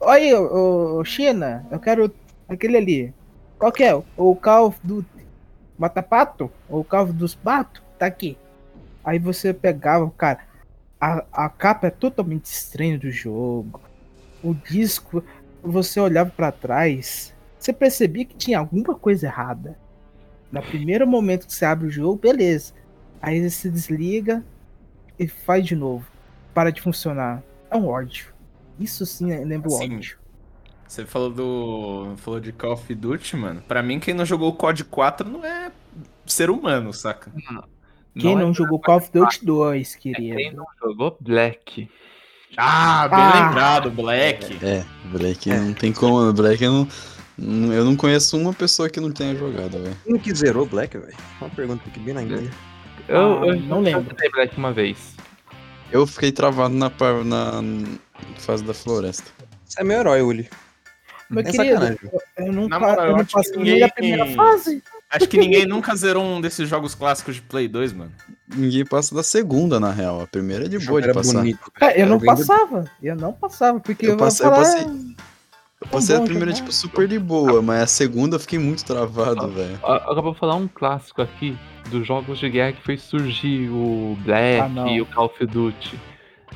A: Oi, ô, ô, China, eu quero aquele ali. Qual que é? O Call of Duty Mata-Pato? Ou o Call of dos Patos? Tá aqui. Aí você pegava, cara, a, a capa é totalmente estranha do jogo. O disco, você olhava pra trás, você percebia que tinha alguma coisa errada. No primeiro momento que você abre o jogo, beleza. Aí você desliga e faz de novo. Para de funcionar. É um ódio. Isso sim lembra o
B: Sim.
A: ódio.
B: Você falou do. Falou de Call of Duty, mano. Pra mim, quem não jogou o COD 4 não é ser humano, saca?
A: Quem não,
C: é
A: jogou Call of Duty 2,
C: quem
A: querido?
C: não jogou Black.
B: Ah, bem
A: Ah.
B: lembrado, Black.
E: É, Black não tem como. Black eu não, não- eu não conheço uma pessoa que não tenha jogado, velho.
D: Quem que zerou Black, velho? Uma pergunta aqui bem na guia.
C: Eu,
A: Ah,
C: eu
A: não lembro.
C: joguei Black uma vez.
E: Eu fiquei travado na, par- na fase da floresta.
D: Você é meu herói, Uli.
A: Meu
D: É
A: querido,
D: sacanagem.
A: eu
B: moral,
A: eu não
B: acho que
A: passei
B: ninguém-
A: nem da primeira fase.
B: Acho que ninguém nunca zerou um desses jogos clássicos de Play 2, mano.
E: Ninguém passa da segunda, na real. A primeira é de boa de
D: era
E: passar.
D: bonito.
A: Cara, eu
D: Era
A: não passava. Eu não passava, porque
E: Eu
A: eu,
E: passei- eu
A: falar...
E: passei- Eu passei a primeira,
A: jogar.
E: tipo, super de boa, mas a segunda eu fiquei muito travado, velho.
C: Agora vou falar um clássico aqui dos jogos de guerra que fez surgir o Black
A: Ah,
C: e o Call of Duty.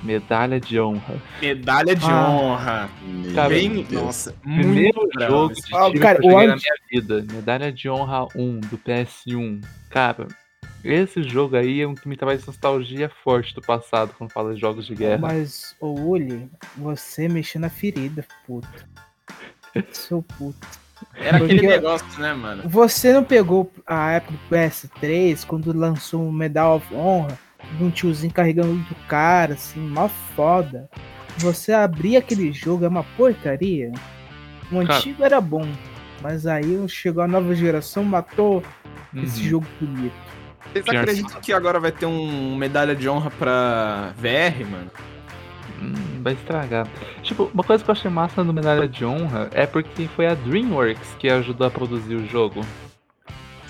C: Medalha de honra.
B: Medalha de
A: Ah.
B: honra.
C: Cara,
B: Bem,
E: Deus.
B: nossa,
C: Primeiro
B: muito
C: jogo
A: Ah,
C: tiro
A: cara,
C: que eu joguei na minha vida. Medalha de honra 1 do PS1. Cara, esse jogo aí é um que me traz nostalgia forte do passado quando fala de jogos de guerra.
A: Mas, ô Uli, você mexeu na ferida, puto. <laughs> Seu puto.
B: Era aquele
A: Porque-
B: negócio, né, mano?
A: Você não pegou a época do PS3, quando lançou o Medal of Honra, de um tiozinho carregando do cara, assim, mó foda. Você abrir aquele jogo é uma porcaria. O
C: Cara.
A: antigo era bom, mas aí chegou a nova geração, matou esse
C: Uhum.
A: jogo bonito.
B: Vocês acreditam que agora vai ter um medalha de honra pra VR, mano?
C: Hum, vai estragar. Tipo, uma coisa que eu achei massa no Medalha de Honra é porque foi a DreamWorks que ajudou a produzir o jogo.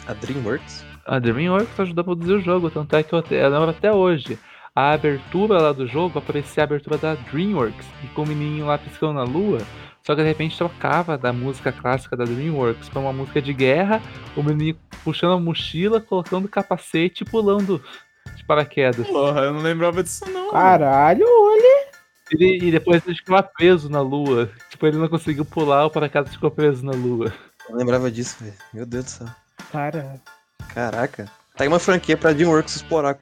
D: A DreamWorks?
C: A DreamWorks ajudou a produzir o jogo, tanto é que eu, eu lembro até hoje. A abertura lá do jogo aparecia a abertura da DreamWorks, e com o menininho lá piscando na lua, só que de repente trocava da música clássica da DreamWorks pra uma música de guerra, o menininho puxando a mochila, colocando o capacete e pulando de paraquedas.
B: Porra, eu não lembrava disso não. mano.
A: Caralho, Uli.
C: Ele- e depois ele ficava preso na lua. Tipo, ele não conseguiu pular, o paraquedas ficou preso na lua.
D: Eu lembrava disso, velho. Meu Deus do céu.
A: Cara,
D: Caraca. Tá aí uma franquia pra DreamWorks explorar.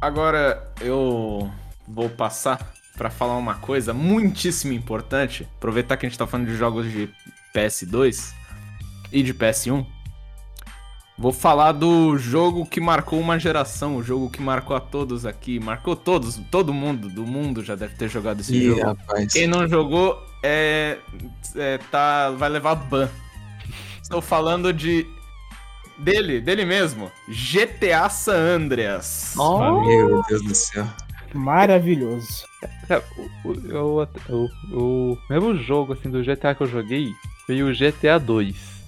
B: Agora eu vou passar pra falar uma coisa muitíssimo importante. Aproveitar que a gente tá falando de jogos de PS2 e de PS1. Vou falar do jogo que marcou uma geração, o jogo que marcou a todos aqui. Marcou todos, todo mundo do mundo já deve ter jogado esse
D: Ih,
B: jogo.
D: rapaz.
B: Quem não jogou é, é, tá, vai levar ban. Estou falando de. Dele, dele mesmo. GTA San Andreas.
D: Meu Deus do céu.
A: Maravilhoso.
C: Cara, o, o, o, o, o mesmo jogo assim do GTA que eu joguei foi o GTA 2.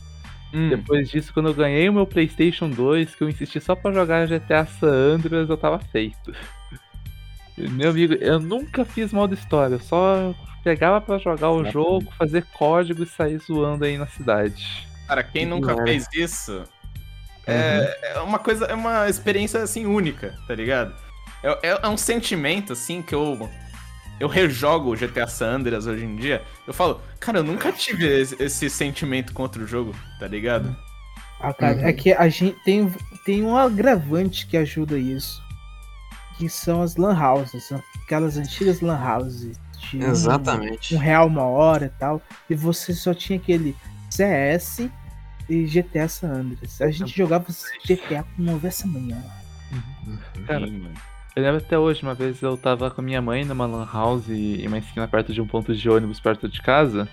B: Hum,
C: Depois disso, quando eu ganhei o meu PlayStation 2, que eu insisti só pra jogar GTA San Andreas, eu tava feito. Meu amigo, eu nunca fiz modo história, eu só pegava pra jogar o jogo, fazer código e sair zoando aí na cidade.
B: cara, quem nunca
D: Uhum.
B: fez isso é, é uma coisa, é uma experiência assim única, tá ligado? É, é- é um sentimento assim que eu. Eu rejogo o GTA San Andreas hoje em dia. Eu falo, cara, eu nunca tive esse, esse sentimento contra o jogo, tá ligado?
A: Ah, cara,
D: Uhum.
A: é que a gente tem, tem um agravante que ajuda isso. Que são as lan houses. são Aquelas antigas lan houses. de um-
D: Exatamente.
A: Um real uma hora e tal. E você só tinha aquele CS e GTA San Andreas. A gente jogava GTA com 9 essa manhã.
C: Cara,
B: Sim, mano.
C: Eu lembro até hoje, uma vez eu tava com a minha mãe numa lan house em uma esquina perto de um ponto de ônibus perto de casa.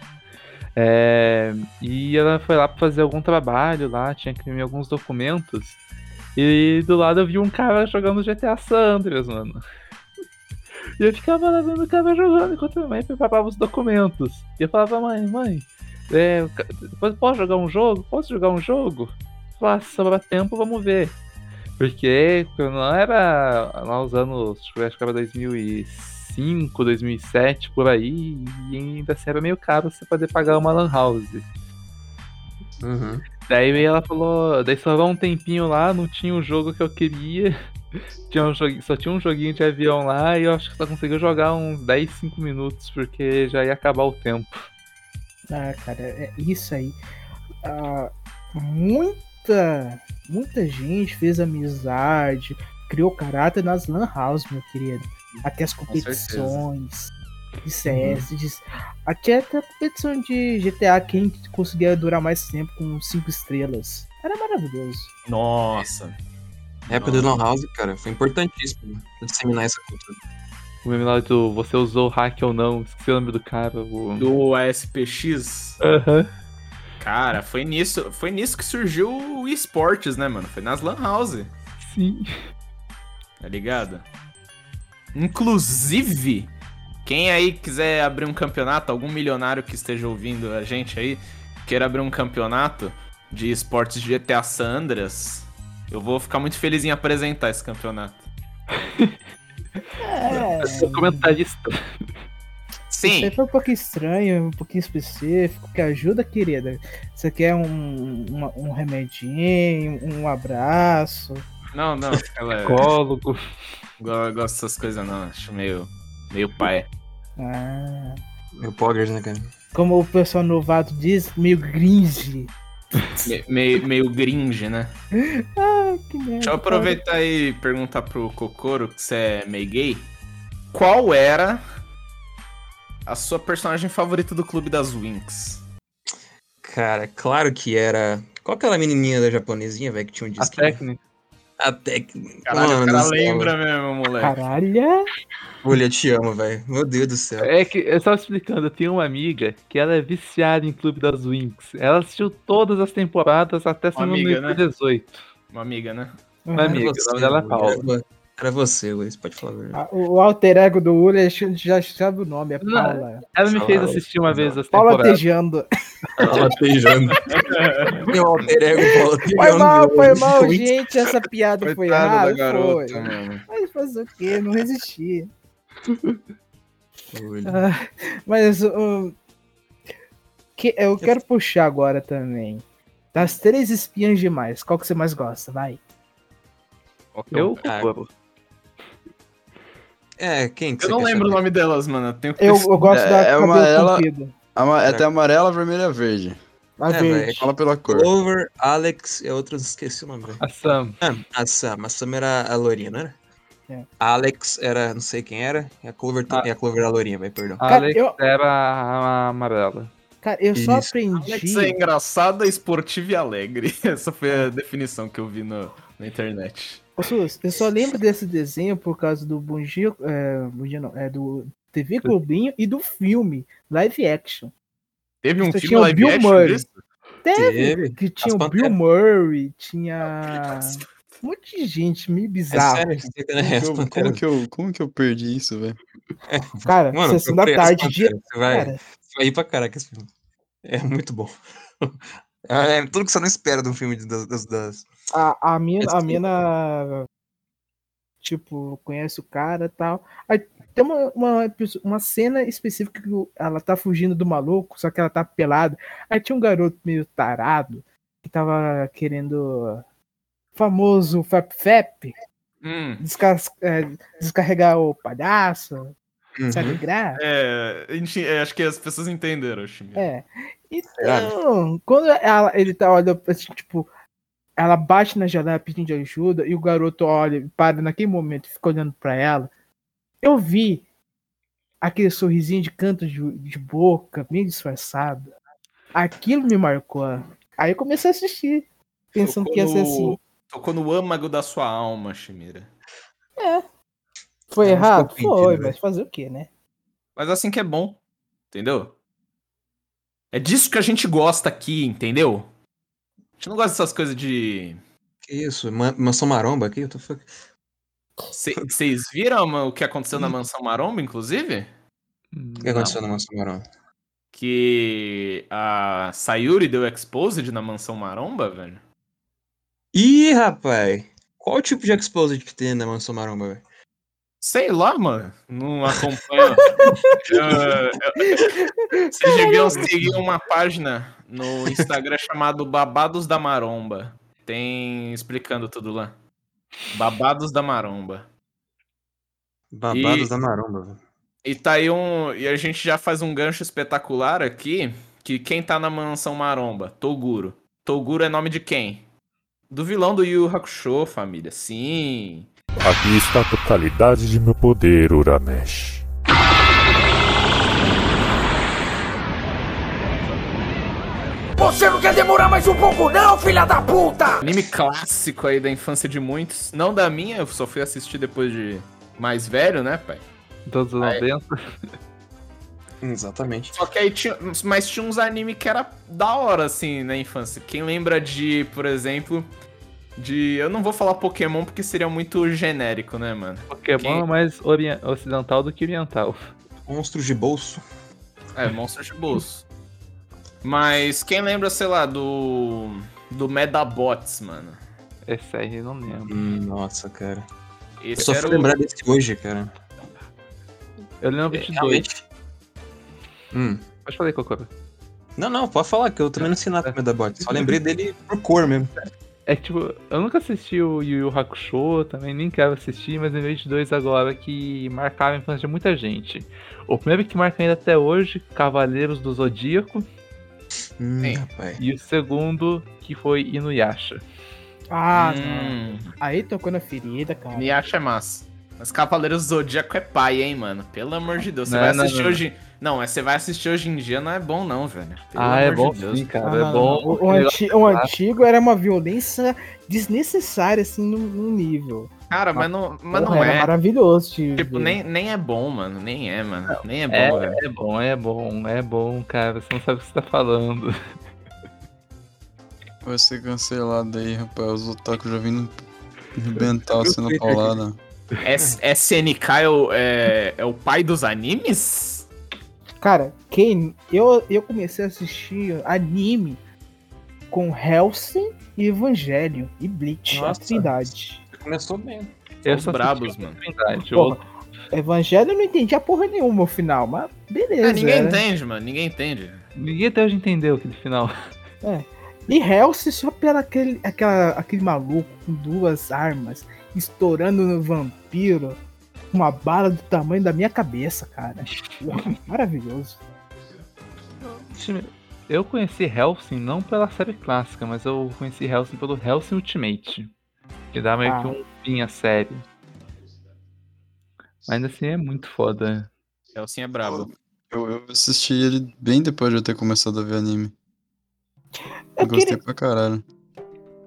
C: É, e ela foi lá pra fazer algum trabalho lá, tinha que imprimir alguns documentos. E do lado eu vi um cara jogando GTA San Andreas, mano. <laughs> E eu ficava lá vendo o cara jogando enquanto a mãe preparava os documentos. E eu falava, mãe, mãe, é, posso jogar um jogo? Posso jogar um jogo? Falei, se sobrar tempo, vamos ver. Porque quando não era lá os anos, acho que era 2005, 2007, por aí, e ainda assim era meio caro você poder pagar uma lan house.
D: Uhum.
C: Daí ela falou, daí sobrou um tempinho lá, não tinha o jogo que eu queria. <laughs> Tinha um joguinho, só tinha um joguinho de avião lá e eu acho que só conseguiu jogar uns 10, 5 minutos, porque já ia acabar o tempo.
A: Ah, cara, é isso aí. Ah, muita, muita gente fez amizade, criou caráter nas lan house, meu querido. Aqui as competições de CS, de... aqui é até a competição de GTA, quem conseguia durar mais tempo com 5 estrelas. Era maravilhoso.
B: Nossa.
D: A época do Lan House, cara, foi importantíssimo pra disseminar essa cultura.
C: O meme lá do você usou hack ou não, esqueci o nome do cara. O...
B: Do ASPX,
C: Aham.
B: cara, foi nisso, foi nisso que surgiu o esportes, né, mano? Foi nas Lan House,
C: Sim.
B: tá ligado? Inclusive, quem aí quiser abrir um campeonato, algum milionário que esteja ouvindo a gente aí, queira abrir um campeonato de esportes de GTA San Andreas, eu vou ficar muito feliz em apresentar esse campeonato. <laughs>
A: É,
C: comentarista.
A: Isso aí
B: Sim,
A: foi um pouquinho estranho, um pouquinho específico, que ajuda, querida. Você quer um, uma- um remedinho, um abraço?
B: não, não, ela
C: Psicólogo.
B: eu gosto dessas coisas não, acho meio, meio pai.
A: Ah,
D: Meu poggers, né, cara?
A: como o pessoal novato diz, meio gringe.
B: Me- meio, meio gringe, né? <laughs>
A: Ah, que merda.
B: Deixa eu aproveitar e perguntar pro Kokoro, que você é meio gay. Qual era a sua personagem favorita do Clube das Winx?
D: Cara, claro que era. Qual aquela menininha da japonesinha, velho, que tinha um
C: A
D: disquinho?
C: técnica.
D: A técnica.
B: Caralho,
D: Mano
B: o cara
D: do céu,
B: lembra mesmo, moleque.
A: Caralho.
D: Olha, te amo, velho. Meu Deus do céu.
C: É que eu estava explicando, eu tinha uma amiga que ela é viciada em Clube das Winx. Ela assistiu todas as temporadas até se
B: Uma
C: não me
B: amiga,
C: engano,
B: né?
C: 18.
B: Uma amiga, né?
C: Uma amiga, o nome dela é Paula.
D: Era, você, Luiz, pode falar. a.
A: Ah, O alter ego do gente já sabe o nome, é
C: Não.
A: Paula.
C: Ela me fez assistir uma vez as
A: Paula tejando.
D: Paula Tejando. <laughs> Meu alter ego, Paula Tejando.
A: Foi mal, foi mal, gente. Essa piada foi errada.
B: da garota,
A: foi.
B: mano.
A: Mas fazer o quê? Não resisti. Ah, mas o que eu quero puxar agora também. Das três espiãs demais, qual que você mais gosta? Vai.
C: Eu,
D: Ah, É, quem que
B: Eu não lembro o
D: saber?
B: nome delas, mano. Eu tenho que
A: Eu, eu gosto
E: É-
A: da
E: é
A: cabelo
E: uma- ela-
A: comprido.
E: Ama- É até amarela, vermelha, verde.
A: A
D: É,
A: verde.
D: velho.
E: Fala pela cor.
D: Clover, Alex e outros, esqueci o nome, velho.
C: a Sam.
D: Ah, a Sam. A Sam era a lourinha, não era?
A: É.
D: A Alex era, não sei quem era, e a Clover,
C: Ah.
D: e a Clover era a lourinha, velho, perdão.
C: A
A: Cara,
C: Alex
A: eu-
C: era a amarela.
A: Cara, eu só
D: Isso.
A: aprendi.
B: Alex é engraçada, esportiva e alegre. <laughs> Essa foi a definição que eu vi no- na internet.
A: Ô, Sus, eu só lembro desse desenho por causa do Bungie, é, Bungie não, é do TV Globinho e do filme live action.
B: Teve um
A: Você
B: filme live
A: Bill
B: action
A: Murray.
B: disso?
A: Teve,
D: Teve.
A: que tinha
D: As
A: o Bill
D: Panteras.
A: Murray, tinha um monte de gente, meio
D: É
A: bizarro.
D: sério, você tá- né?
E: Como eu, como, que eu, como que eu perdi isso, velho?
A: Cara,
D: Mano,
A: sessão da tarde, dia.
D: Panteras, Você vai,
A: Cara,
D: vai ir pra caraca esse filme. É muito bom. É tudo que você não espera de um filme das. das, das-
A: a, a mina, a mina, tipo, conhece o cara e tal. Aí tem uma, uma, uma cena específica que ela tá fugindo do maluco, só que ela tá pelada. Aí tinha um garoto meio tarado que tava querendo famoso Fap Fap
B: Hum,
A: é, descarregar o palhaço,
D: Uhum.
A: sabe graça?
B: é, gente- é, acho que as pessoas entenderam, Shimi.
A: É. Então, quando ela, ele tá olhando, assim, tipo, ela bate na janela pedindo ajuda e o garoto olha, para naquele momento e fica olhando pra ela. Eu vi aquele sorrisinho de canto de, de boca, meio disfarçado. Aquilo me marcou. Aí eu comecei a assistir, pensando
B: Tocou
A: que ia ser
B: no-
A: assim.
B: Tocou no âmago da sua alma, Shimira.
A: Foi
D: É,
A: errado? Foi,
D: sentido,
A: mas fazer o quê, né?
B: Mas assim que é bom, entendeu? É disso que a gente gosta aqui, entendeu? A gente não gosta dessas coisas de.
D: Que isso? Ma- Mansão Maromba aqui?
B: Vocês viram o que aconteceu na Mansão Maromba, inclusive?
D: O que aconteceu na Mansão Maromba?
B: Que a Sayuri deu exposed na Mansão Maromba, velho?
D: Ih, rapaz! Qual o tipo de exposed que tem na Mansão Maromba, velho?
B: Sei lá, mano. Não acompanho. <laughs> Eu- eu- Vocês deviam seguir uma página no Instagram chamado Babados da Maromba. Tem explicando tudo lá. Babados da Maromba.
D: Babados
B: E-
D: da Maromba, velho.
B: E tá aí um. E a gente já faz um gancho espetacular aqui. Que quem tá na mansão maromba? Toguro. Toguro é nome de quem? Do vilão do Yu Hakusho, família. Sim.
G: Aqui está a totalidade de meu poder, Uramesh.
H: Você não quer demorar mais um pouco, não, filha da puta!
B: Anime clássico aí da infância de muitos. Não da minha, eu só fui assistir depois de mais velho, né, pai?
C: Todos os
B: Aí.
C: 90.
D: Exatamente.
B: Só que aí tinha. Mas tinha uns anime que era da hora, assim, na infância. Quem lembra de, por exemplo. De. Eu não vou falar Pokémon porque seria muito genérico, né, mano?
C: Pokémon
B: Quem-
C: é mais ocidental do que oriental.
D: Monstros de bolso.
B: É, Monstros de bolso. Mas quem lembra, sei lá, do. Do Medabots, mano?
C: Esse aí eu não lembro.
D: Hum, nossa, cara. Eu
B: Esse
D: só
B: era
D: fui
B: o...
D: lembrar desse hoje, cara.
C: Eu lembro 22.
D: Realmente. Hum.
C: Pode falar aí, Kokoro.
D: Não, não, pode falar, que eu também não sei nada do Medabot. Só lembrei dele por cor mesmo.
C: É que, tipo, eu nunca assisti o Yu Yu Hakusho, também nem quero assistir, mas lembrei de dois agora que marcaram a infância de muita gente. O primeiro que marca ainda até hoje, Cavaleiros do Zodíaco,
D: Hum,
C: e o segundo, que foi Inuyasha.
A: Ah.
B: Hum,
A: Aí tocou na ferida, cara.
B: Inuyasha é massa. Mas Cavaleiros do Zodíaco é pai, hein, mano? Pelo amor de Deus. Você
C: Não,
B: vai
C: não,
B: assistir
C: não.
B: hoje. Não, mas você vai assistir hoje em dia, não é bom, não, velho. Pelo
C: ah, é bom
B: de
C: sim, cara,
A: Ah,
C: é
A: não,
C: bom.
A: não. O, o anti- o antigo era uma violência desnecessária, assim, num, num nível.
B: Cara, mas não, mas
A: Porra,
B: não é.
A: maravilhoso,
B: Tipo,
A: ver.
B: nem, nem é bom, mano. Nem é, mano. Nem é bom,
C: É,
B: velho.
C: é bom, é bom, é bom, cara. Você não sabe o que você tá falando.
E: Vai ser cancelado aí, rapaz. Os otaku já vindo arrebentar assim na paulada.
B: SNK é o, é, é o pai dos animes?
A: Cara, quem. Eu, eu comecei a assistir anime com Helsing e Evangelho e Bleach,
D: Nossa.
A: a Trindade.
D: Começou bem.
C: Eu
B: Os brabos, mano.
C: Trindade.
A: Porra, Evangelho eu não entendi a porra nenhuma no final, mas beleza.
B: É, ninguém
A: né?
B: entende, mano. Ninguém entende.
C: Ninguém até hoje entendeu aquele final.
A: E Helsing só pela aquele, aquela, aquele maluco com duas armas estourando no vampiro. Uma bala do tamanho da minha cabeça, cara. <laughs> Maravilhoso.
C: Eu conheci Helsing não pela série clássica, mas eu conheci Helsing pelo Helsing Ultimate. Que dá meio
A: Ah.
C: que um fim à série. Mas ainda assim é muito foda.
B: Elsin é brabo.
E: Eu, eu assisti ele bem depois de eu ter começado a ver anime. Eu,
A: Eu
E: gostei
A: queria.
E: pra caralho.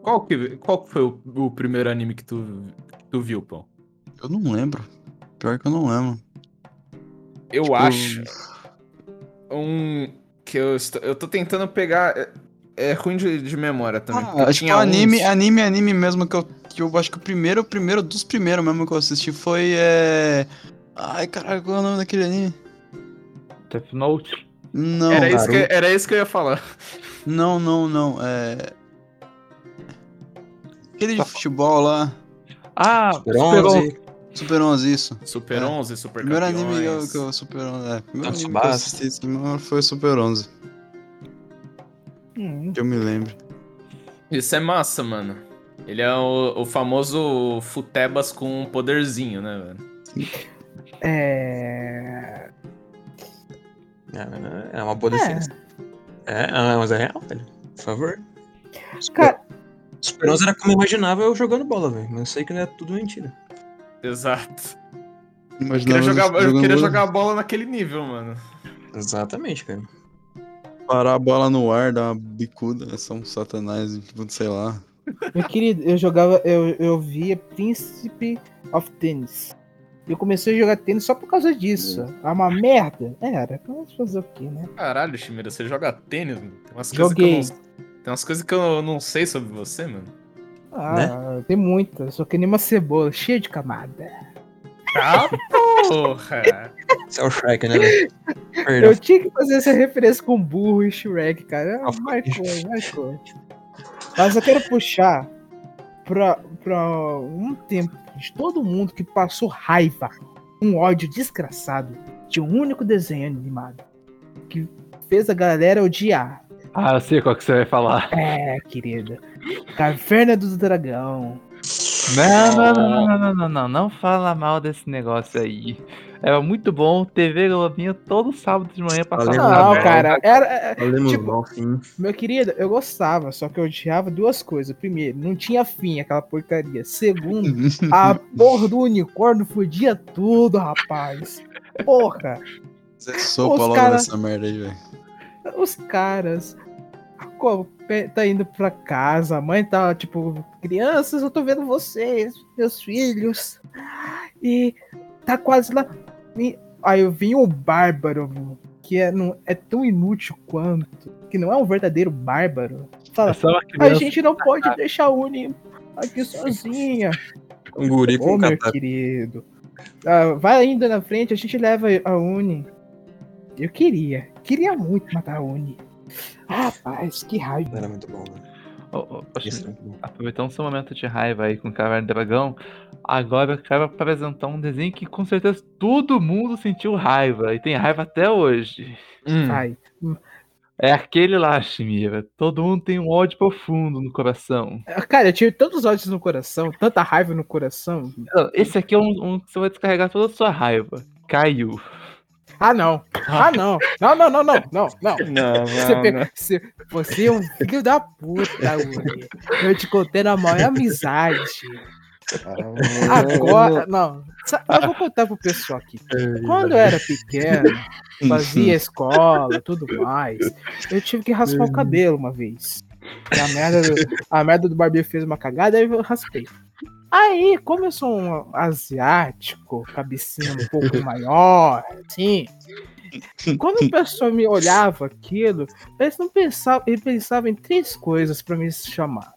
B: Qual que, qual que foi o, o primeiro anime que tu, que tu viu, Pão?
E: Eu não lembro. Pior que eu não lembro.
B: Eu
E: Tipo,
B: acho um que eu, estou, eu tô tentando pegar. É, é ruim de, de memória também.
E: Ah, acho que anime, anime, anime mesmo que eu, que eu acho que o primeiro, o primeiro dos primeiros mesmo que eu assisti foi. É... Ai, caralho, qual é o nome daquele anime?
C: Death Note.
E: Não,
B: Era isso, que, era isso que eu ia falar.
E: não, não, não. É. Aquele de futebol lá.
C: Ah,
D: Super
C: Super
D: 11.
E: Super 11, isso.
B: Super
E: É.
B: 11, Super
E: Primeiro
B: Campeões.
E: anime que eu, que eu Super 11. É, primeiro anime que eu assisti foi Super 11.
A: Hum,
E: Que eu me lembro.
B: Isso é massa, mano. Ele é o, o famoso Futebas com um poderzinho, né, velho?
A: é.
D: É, é uma boa defesa. É, ah, mas é real, velho. Por favor.
A: Cara,
D: Super 11 era como eu imaginava eu jogando bola, velho. Mas eu sei que não é tudo mentira.
B: Exato. Eu
E: Imaginava
B: queria, jogar, eu queria
E: bola,
B: jogar bola naquele nível, mano.
D: Exatamente, cara.
E: Parar a bola no ar, dar uma bicuda, são satanás, tipo, sei lá.
A: meu querido, eu jogava. Eu, eu via Príncipe of Tennis. Eu comecei a jogar tênis só por causa disso. É uma merda. Era, vamos fazer o quê, né?
B: Caralho, Chimera, você joga tênis? mano? Tem umas coisas que eu não, Tem umas coisas que eu não sei sobre você, mano.
A: Ah, tem muita. Só que nem uma cebola, cheia de camada.
B: Ah, porra!
D: Esse é o Shrek, né? Perdão.
A: Eu tinha que fazer essa referência com burro e Shrek, cara.
D: Ah,
A: Marcou, marcou. Mas eu quero puxar pra, pra um tempo de todo mundo que passou raiva, um ódio desgraçado de um único desenho animado que fez a galera odiar.
C: Ah, eu sei qual que você vai falar.
A: É, querida. Caverna do Dragão.
C: Não, não, não, não, não, não, não, não fala mal desse negócio aí. Era muito bom, TV Globinho todo sábado de manhã passava.
A: Não,
D: Não,
A: cara, era, é,
E: Falemos
A: Tipo-
E: mal, sim.
A: Meu querido, eu gostava, só que eu odiava duas coisas. Primeiro, não tinha fim aquela porcaria. Segundo, <laughs> a porra do unicórnio fudia tudo, rapaz. Porra,
E: Você sopa
A: Os
E: logo
A: cara-
E: nessa merda aí, velho.
A: Os caras. Tá indo pra casa, a mãe tá tipo, crianças, eu tô vendo vocês, meus filhos. E tá quase lá. E- Aí eu vim o bárbaro, que é, não, é tão inútil quanto, que não é um verdadeiro bárbaro. Fala,
C: É
A: A gente não pode deixar a Uni aqui sozinha.
D: Um guri com
A: Ô,
D: um
A: meu
D: catar.
A: querido. Ah, vai indo na frente, a gente leva a Uni. Eu queria. Queria muito matar a Uni. Rapaz, que raiva.
D: Era muito bom.
C: Ô, ô, ô,
D: Isso bom.
C: Aproveitando seu momento de raiva aí com Caverna do Dragão, agora eu quero apresentar um desenho que com certeza todo mundo sentiu raiva e tem raiva até hoje.
B: Hum.
C: É aquele lá, Shimira. Todo mundo tem um ódio profundo no coração.
A: Cara, eu tive tantos ódios no coração, tanta raiva no coração.
C: Esse aqui é um, um que você vai descarregar toda a sua raiva. Caiu.
A: Ah, não. Ah, não. Não, não, não, não, não, não.
B: Não,
A: Você, pe- você- você é um filho da puta, Uni. Eu te contei na maior amizade. Agora, não. Eu vou contar pro pessoal aqui. Quando eu era pequeno, fazia escola, tudo mais, eu tive que raspar o cabelo uma vez. E a merda do, a merda do barbeiro fez uma cagada, aí eu raspei. Aí, como eu sou um asiático, cabecinha um pouco <laughs> maior, assim, quando o pessoal me olhava aquilo, eles não pensavam, ele pensava em três coisas pra me chamar.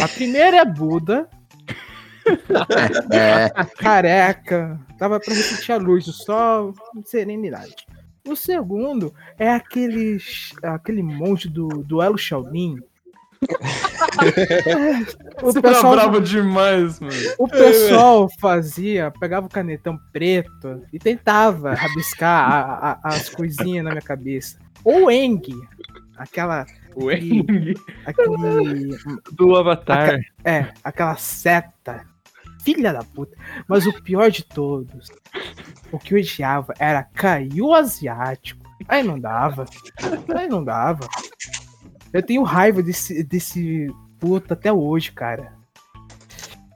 A: A primeira é Buda,
E: É, <laughs>
A: careca, tava pra repetir a luz, só serenidade. O segundo é aquele, aquele monge do duelo Shaolin. O,
B: Você tá
A: pessoal,
B: bravo demais, mano.
A: o pessoal fazia, pegava o canetão preto e tentava rabiscar a- a- as coisinhas na minha cabeça. Ou Eng, aquela.
B: O
A: aquele,
B: Eng.
A: aquele
C: Do Avatar.
A: é, aquela seta. Filha da puta. Mas o pior de todos, o que eu odiava era Caiu Asiático. Aí não dava. Aí não dava. Eu tenho raiva desse, desse puta até hoje, cara.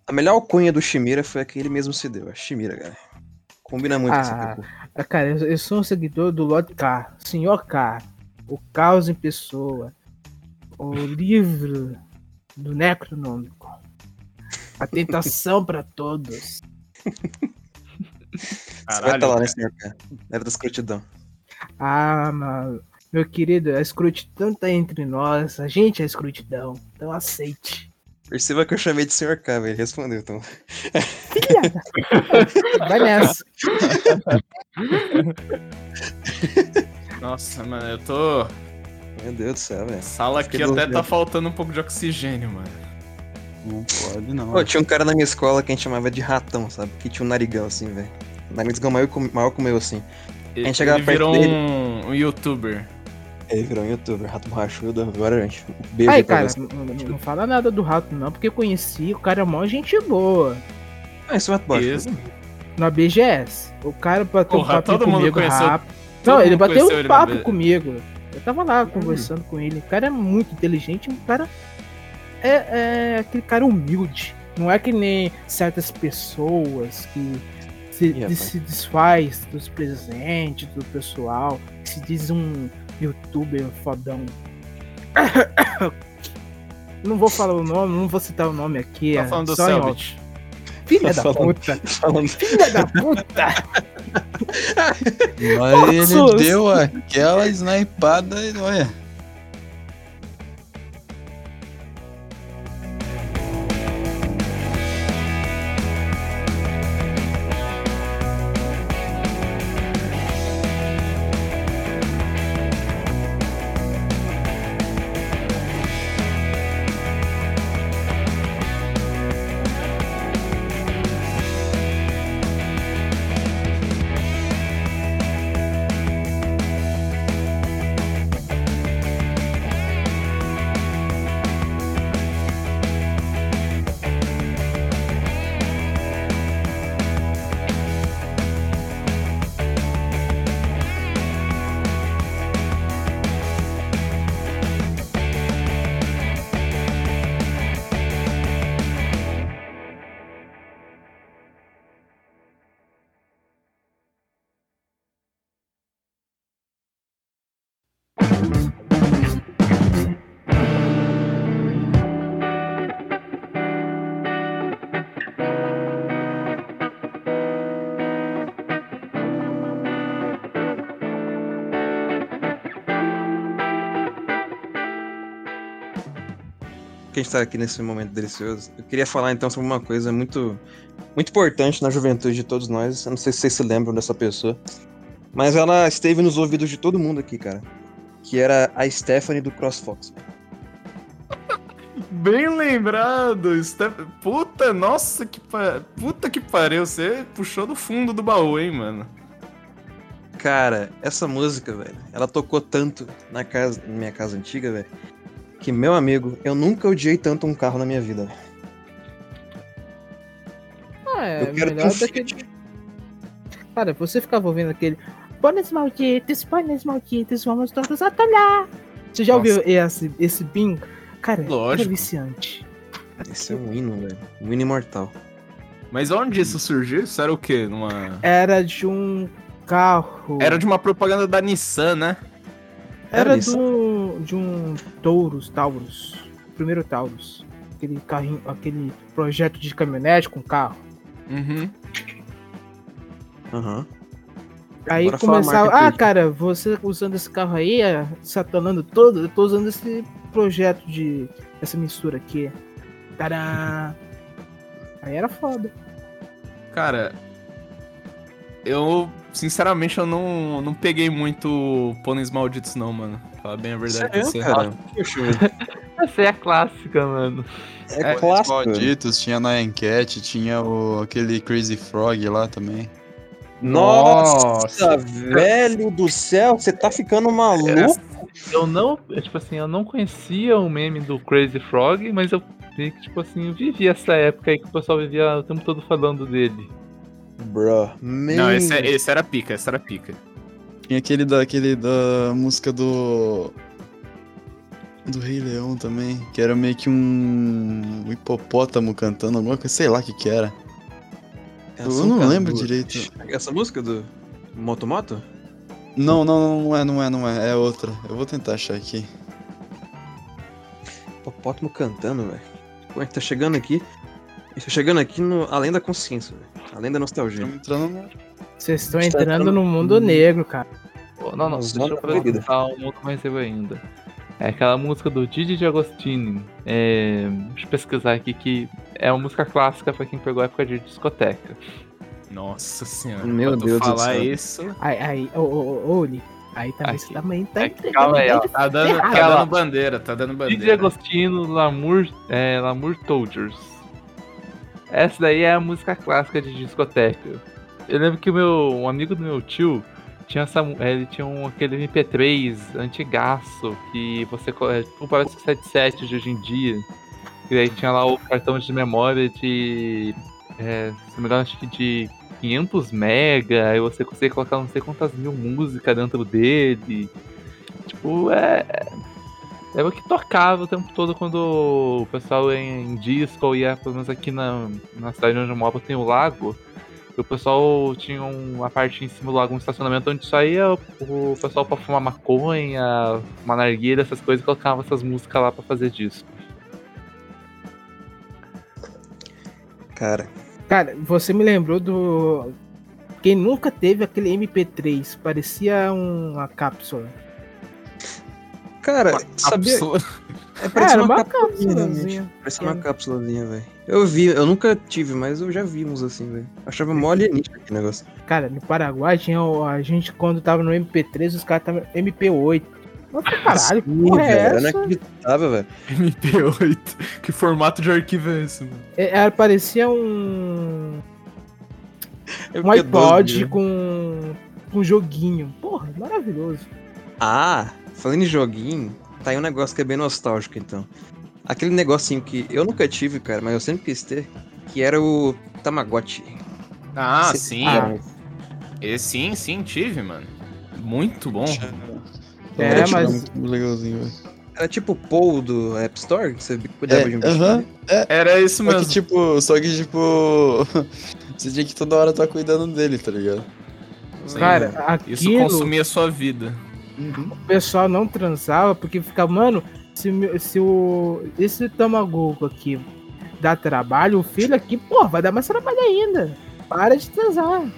D: A melhor alcunha do Shimira foi aquele mesmo se deu, a Shimira, cara. Combina muito com esse
A: Ah,
D: cocô.
A: ah, cara, eu, eu sou um seguidor do Lord K, Senhor K, o caos em pessoa, o livro do Necronômico, a tentação pra todos.
D: Você vai estar lá, né, senhor cara? Era da escrotidão.
A: Ah, mano, meu querido, a escrotidão tá entre nós, a gente é a escrotidão, então aceite.
D: Perceba que eu chamei de senhor K, velho. Ele respondeu, então.
A: Vai nessa. <laughs>
B: Nossa, mano, eu tô.
D: Meu Deus do céu, velho.
B: Sala aqui até tá faltando um pouco de oxigênio, mano.
E: Não pode, não.
D: Pô, tinha um cara na minha escola que a gente chamava de ratão, sabe? Que tinha um narigão assim, velho. Narigão maior, maior que o meu, assim.
B: Ele,
D: gente chegava
B: ele
D: perto
B: virou
D: dele.
B: um, um youtuber.
D: Ele virou um youtuber, rato borrachudo. Agora, gente. um Beijo
A: Aí,
D: pra
A: cara,
D: você.
A: não, fala nada do rato, não, porque eu conheci, o cara é mó gente boa.
D: Ah, esse é o rato borrachudo.
B: Isso.
A: Na BGS. O cara bateu
B: Porra,
A: um papo comigo
B: conheceu-
A: rápido.
B: todo
A: Não, ele bateu um
B: ele
A: papo comigo. Eu tava lá conversando com ele. O cara é muito inteligente, um cara. É, é aquele cara humilde. Não é que nem certas pessoas que se,
D: rapaz.
A: se desfaz dos presentes do pessoal, que se diz um youtuber fodão. <coughs> Não vou falar o nome, não vou citar o nome aqui.
B: Tá
A: é
B: falando do
A: em off.
B: Selbit.
A: Filha
D: Tá
A: da
D: falando-
A: puta!
D: Falando
A: Filha da puta! <laughs>
E: Mas ele
A: Sus.
E: deu aquela snipada e olha.
D: Que a gente tá aqui nesse momento delicioso. Eu queria falar então sobre uma coisa muito, muito importante na juventude de todos nós. Eu não sei se vocês se lembram dessa pessoa. Mas ela esteve nos ouvidos de todo mundo aqui, cara. Que era a Stephanie do CrossFox. <laughs>
B: Bem lembrado, Steph... Puta, nossa, que pa... Puta que pariu, você puxou do fundo do baú, hein, mano.
D: Cara, essa música, velho, ela tocou tanto na, casa, na minha casa antiga, velho, que, meu amigo, eu nunca odiei tanto um carro na minha vida.
A: Ah, é
D: eu quero ter um. Fiat.
A: Cara, você ficava ouvindo aquele. Pôneis malditos, pôneis malditos, vamos todos atolhar. Você já
D: Nossa.
A: ouviu esse, esse bingo? Cara,
B: Lógico.
A: é viciante.
D: Esse é um hino, velho. Um hino imortal.
B: Mas onde isso surgiu? Isso era o quê? Numa...
A: Era de um carro.
B: Era de uma propaganda da Nissan, né?
A: Era
D: Era
A: um, de um Taurus, Taurus. O primeiro Taurus. Aquele carrinho, aquele projeto de caminhonete com carro.
B: Uhum.
D: Aham.
A: Aí
D: Bora
A: começava, ah,
D: dele.
A: cara, você usando esse carro aí, é, satanando todo, eu tô usando esse projeto de. essa mistura aqui. Tadã! <laughs> Aí era foda.
B: Cara, eu, sinceramente, eu não, não peguei muito Pôneis Malditos, não, mano. Fala bem a verdade pra você.
D: Cara? <laughs>
C: Essa é a clássica, mano.
D: É,
B: É,
D: velho.
E: malditos, tinha na enquete, tinha o, aquele Crazy Frog lá também.
D: Nossa, velho do céu, você tá ficando maluco?
C: Eu não, tipo assim, eu não conhecia o meme do Crazy Frog, mas eu vi que, tipo assim, eu vivi essa época aí que o pessoal vivia o tempo todo falando dele.
D: Bro,
B: Não, esse, é- esse era pica, esse era pica.
E: Tinha aquele da, aquele da música do. Do Rei Leão também, que era meio que um, um hipopótamo cantando alguma coisa, sei lá o que que era. Eu não lembro direito.
D: Essa música do Moto Moto?
E: Não, não, não, não é, não é, não é. É outra. Eu vou tentar achar aqui.
D: Hipopótamo cantando, velho. Gente tá chegando aqui. Tá chegando aqui no Além da Consciência, velho. Além da nostalgia.
E: Estamos entrando no.
A: Vocês estão
D: Tá
A: entrando
D: entrando-
A: no mundo negro, cara.
C: Pô, Não, não,
D: Mas
C: deixa eu apresentar o mundo mais eu ainda. É aquela música do Didi de Agostini. É, deixa eu pesquisar aqui que é uma música clássica pra quem pegou a época de discoteca.
B: Nossa senhora.
D: Meu Deus do
B: falar
D: céu.
B: isso.
A: Aí, aí, ô, ô, ô, Oli, aí também
C: Aqui.
A: você também tá
C: Aqui,
A: entregando
C: calma aí, ó.
B: Tá dando, tá dando bandeira, tá dando
C: Didi
B: bandeira.
C: Agostino, Lamour, é, Lamour Soldiers. Essa daí é a música clássica de discoteca. Eu lembro que o meu, um amigo do meu tio tinha essa, ele tinha um, aquele MP3 antigaço que você é, tipo parece o 77 de hoje em dia. E aí tinha lá o cartão de memória de, é, se não me engano, acho que de 500 mega, aí você consegue colocar não sei quantas mil músicas dentro dele. Tipo, é, era o que tocava o tempo todo quando o pessoal ia em disco ou ia, pelo menos aqui na, na cidade onde eu moro, tem o lago. E o pessoal tinha uma parte em cima do lago, um estacionamento onde só ia o, o pessoal pra fumar maconha, uma narguilha, essas coisas, e colocava essas músicas lá pra fazer disco.
D: Cara,
A: Cara, você me lembrou do. Quem nunca teve aquele MP3? Parecia uma cápsula.
D: Cara, sabia?
B: Cápsula.
D: É, parecia
A: Era
D: uma,
A: uma
D: cápsulazinha. Parecia uma cápsulazinha, velho. Eu vi, eu nunca tive, mas eu já vi uns assim, velho. Achava mó alienígena aquele negócio.
A: Cara, no Paraguai tinha a gente quando tava no MP3, os caras estavam MP8. Mas pra caralho, que
D: Ih,
A: porra é essa?
D: acreditava, velho.
B: MP8. <laughs> Que formato de arquivo é esse, mano?
A: É, é, parecia um.
D: Eu
A: Um
D: fiquei
A: iPod
D: né?
A: com. com joguinho. Porra, maravilhoso.
D: Ah, falando em joguinho, tá aí um negócio que é bem nostálgico, então. Aquele negocinho que eu nunca tive, cara, mas eu sempre quis ter, que era o Tamagotchi.
B: Ah,
D: Cê-
B: sim.
A: Ah.
B: E, sim, sim, tive, mano. Muito bom.
A: É,
E: Era
A: mas-
E: muito legalzinho, velho.
D: Era tipo o Paul do App Store, que você cuidava
E: É,
D: de um bicho.
E: aham.
B: Era isso
E: Só
B: mesmo.
E: que tipo, só que tipo. <laughs> você tinha que toda hora estar cuidando dele, tá ligado?
B: Sim.
A: Cara,
B: Isso
A: aquilo
B: consumia a sua vida.
A: O pessoal não transava porque ficava, mano, se, se o. Esse Tamagogo aqui dá trabalho, o filho aqui, pô, vai dar mais trabalho ainda. Para de transar.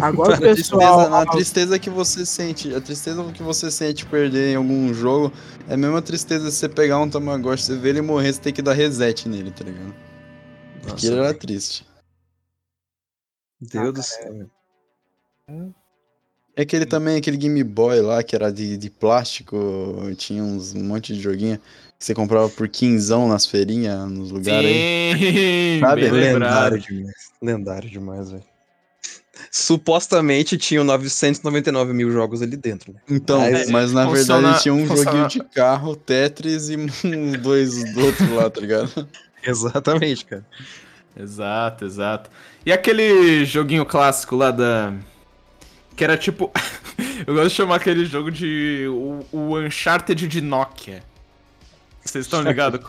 A: Agora o
E: A tristeza,
A: pessoal.
E: a tristeza que você sente, a tristeza que você sente perder em algum jogo é a mesma tristeza de você pegar um Tamagotchi, você ver ele morrer, você tem que dar reset nele, tá ligado? Aquilo era triste.
D: Deus do céu. velho.
E: É aquele também, aquele Game Boy lá, que era de, de plástico, tinha uns um monte de joguinho que você comprava por quinzão nas feirinhas, nos lugares aí.
B: Sim,
E: Sabe?
B: bem lembrado.
D: Lendário demais. Lendário demais, velho. Supostamente tinham 999 mil jogos ali dentro, né?
E: Então,
D: Mas,
E: mas na
B: funciona-
E: verdade tinha um
B: funciona-
E: joguinho de carro, Tetris e <laughs> um, dois do outro lá, tá ligado? <laughs>
D: Exatamente, cara.
B: Exato, exato. E aquele joguinho clássico lá da. Que era tipo. <laughs> Eu gosto de chamar aquele jogo de. O, o Uncharted de Nokia. Vocês estão ligados?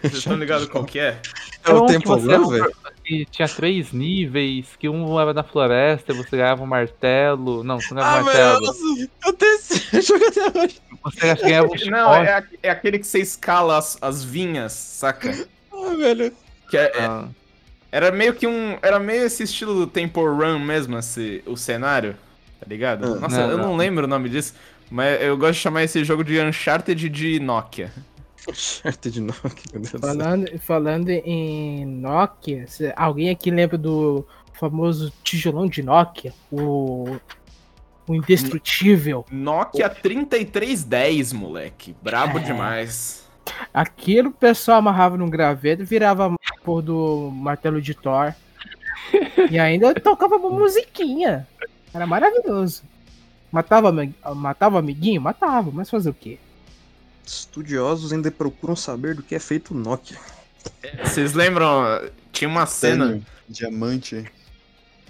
B: Vocês estão ligados qual que é?
D: É o
C: que
D: tempo velho.
C: que tinha três níveis, que um era na floresta, você ganhava um martelo. Não, você não ganhava um martelo.
D: eu tenho esse <laughs> jogo até hoje.
C: Você acha que ganhava um <laughs>
B: Não, é, é aquele que você escala as, as vinhas, saca?
D: Ah, velho.
B: Que é- é-
C: Ah,
B: era meio que um. Era meio esse estilo do Temple Run mesmo, esse, o cenário. Tá ligado?
D: Ah,
B: Nossa,
C: não,
B: eu não
C: não.
B: lembro o nome disso. Mas eu gosto de chamar esse jogo de Uncharted de Nokia. <laughs>
D: Uncharted Nokia, meu Deus do céu.
A: Falando, falando em Nokia, alguém aqui lembra do famoso tijolão de Nokia? O, o indestrutível.
B: Nokia 3310, moleque. Brabo
A: É.
B: demais.
A: Aquilo o pessoal amarrava num graveto e virava a por do martelo de Thor. E ainda tocava uma musiquinha. Era maravilhoso. Matava, matava amiguinho? Matava, mas fazer o quê?
D: Estudiosos ainda procuram saber do que é feito o Nokia.
B: Vocês lembram? Tinha uma cena.
E: Tênio, Diamante.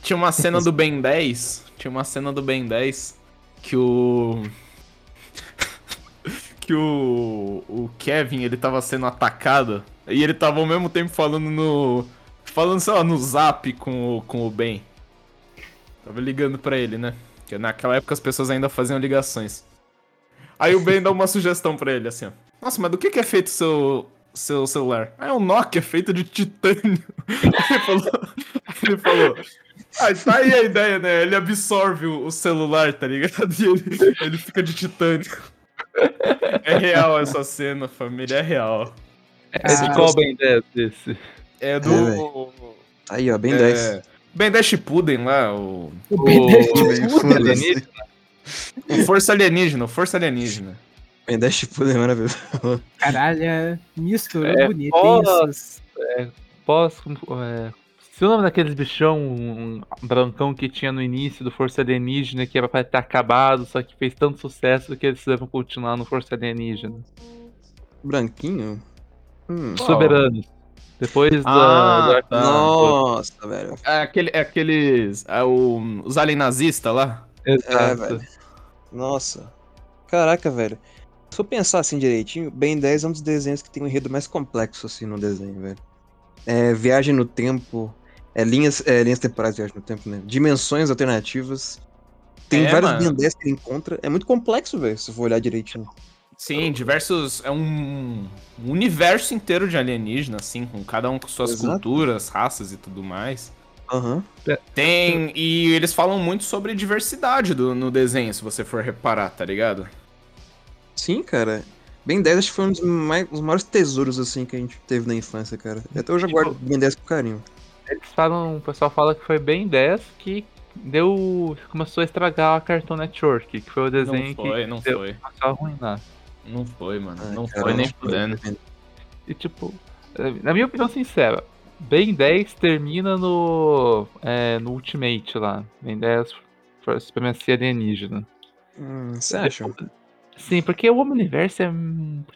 B: Tinha uma cena do Ben 10. Tinha uma cena do Ben 10 que o. <laughs> que o. O Kevin ele tava sendo atacado. E ele tava ao mesmo tempo falando no. falando, sei lá, no zap com o, com o Ben. Tava ligando pra ele, né? Porque naquela época as pessoas ainda faziam ligações. Aí o Ben dá uma sugestão pra ele, assim, ó. Nossa, mas do que, que é feito seu, seu celular? Ah, é um Nokia feito de titânio. <laughs> ele falou. Ele falou. Ah, tá aí a ideia, né? Ele absorve o, o celular, tá ligado? E ele, ele fica de titânio. É real essa cena, família, é real.
C: É de qual Ben 10 desse?
B: É
D: É,
B: do.
D: Aí, ó, bem
B: é,
D: 10.
B: Ben 10 Shippuden lá, o,
A: O Ben 10
C: O-
E: Foda-se.
B: o Força Alienígena, o Força Alienígena.
D: Bem 10 tipo é maravilhoso.
A: Caralho, é misturou
C: É,
A: bonito.
C: pós-
A: Isso.
C: Pós. É, se o nome daqueles bichão um brancão que tinha no início do Força Alienígena, que era pra ter acabado, só que fez tanto sucesso que eles devem continuar no Força Alienígena.
D: Branquinho? Hum.
C: Soberanos. Depois
B: Ah,
C: da. da-.
D: Nossa, velho.
B: É, aquele, é aqueles. É o, os alien nazistas lá?
D: É,
C: Exato.
D: velho. Nossa. Caraca, velho. Se eu pensar assim direitinho, Ben 10 é um dos desenhos que tem um enredo mais complexo assim no desenho, velho. É viagem no tempo, é linhas, é, linhas temporais, viagem no tempo, né? Dimensões alternativas. Tem
B: É,
D: vários. Ben 10 que ele encontra. É muito complexo, velho, se eu for olhar direitinho.
B: Sim, diversos. É um, um universo inteiro de alienígena, assim, com cada um com suas
D: Exato.
B: culturas, raças e tudo mais.
D: Aham.
B: Tem. E eles falam muito sobre diversidade do, no desenho, se você for reparar, tá ligado?
D: Sim, cara. Ben 10 acho que foi um dos, mais, dos maiores tesouros assim que a gente teve na infância, cara. Até hoje eu
C: Tipo-
D: guardo Ben 10 com carinho.
C: Eles falam, o pessoal fala que foi bem 10 que deu. começou a estragar a Cartoon Network, que foi o desenho
B: Não foi,
C: que
B: não
C: deu,
B: foi.
C: começou a arruinar.
B: Não foi, mano.
D: Ah,
B: não
D: cara,
B: foi nem fudendo.
C: E tipo, eh, na minha opinião sincera, Ben 10 termina no. É, no Ultimate lá. Ben 10 foi a supremacia alienígena.
D: Hum, você acha?
C: Sim, porque o Omniverse é.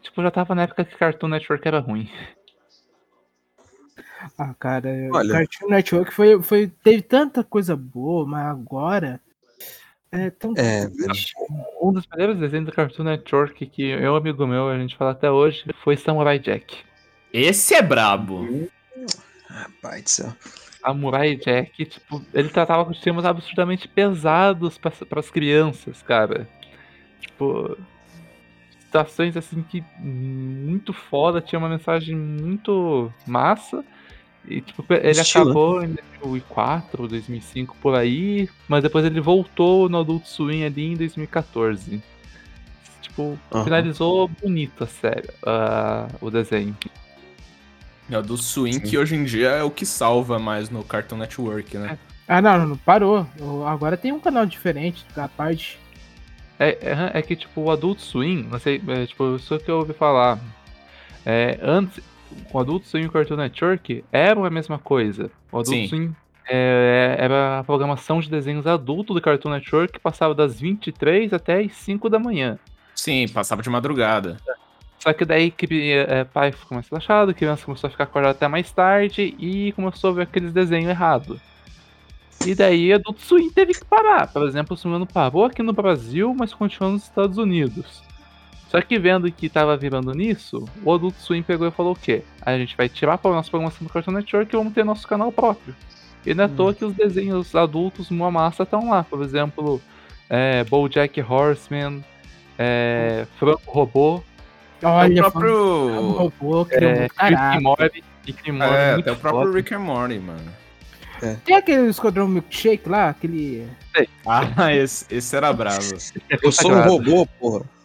C: Tipo, já tava na época que Cartoon Network era ruim.
A: Ah, cara,
D: Olha.
A: Cartoon Network foi, foi, teve tanta coisa boa, mas agora é tão
D: É.
C: Um dos primeiros desenhos do Cartoon Network que eu um amigo meu, a gente fala até hoje, foi Samurai Jack.
B: Esse é brabo.
D: Rapaz do céu.
C: Samurai Jack, tipo, ele tratava com temas absurdamente pesados para as crianças, cara. Tipo, situações assim que muito foda, tinha uma mensagem muito massa. E tipo, ele
D: Estilo.
C: acabou em 2004, 2005 por aí, mas depois ele voltou no Adult Swim ali em 2014. Tipo,
D: Aham.
C: finalizou bonito a série, ah, o desenho.
B: É o do Swing, que hoje em dia é o que salva mais no Cartoon Network, né?
A: Ah, não, não, parou. Agora tem um canal diferente da parte.
C: É, é, é que, tipo, o Adult Swim, não sei, é, tipo, isso que eu ouvi falar. É, antes, o Adult Swim e o Cartoon Network eram a mesma coisa. O Adult
B: Sim.
C: Swim é, era a programação de desenhos adulto do Cartoon Network que passava das 23 até as 5 da manhã.
B: Sim, passava de madrugada.
C: Só que daí que é, pai ficou mais relaxado, criança começou a ficar acordada até mais tarde e começou a ver aqueles desenhos errados. E daí Adult Swim teve que parar. Por exemplo, o Sumano parou aqui no Brasil, mas continuou nos Estados Unidos. Só que vendo que tava virando nisso, o Adult Swim pegou e falou o quê? A gente vai tirar a nossa programação do Cartoon Network e vamos ter nosso canal próprio. E não é à toa que os desenhos adultos, uma massa, estão lá. Por exemplo, é, BoJack Horseman, é, Franco Robô,
A: Olha,
B: o próprio.
A: robô, criou
C: é,
A: muito
C: Rick Morty, Rick and Morty
B: É, até o próprio. Rick and Morty, mano.
A: Tem aquele Esquadrão Milkshake lá, aquele.
B: Ah, <laughs> esse, esse era bravo.
D: Eu sou um robô, porra.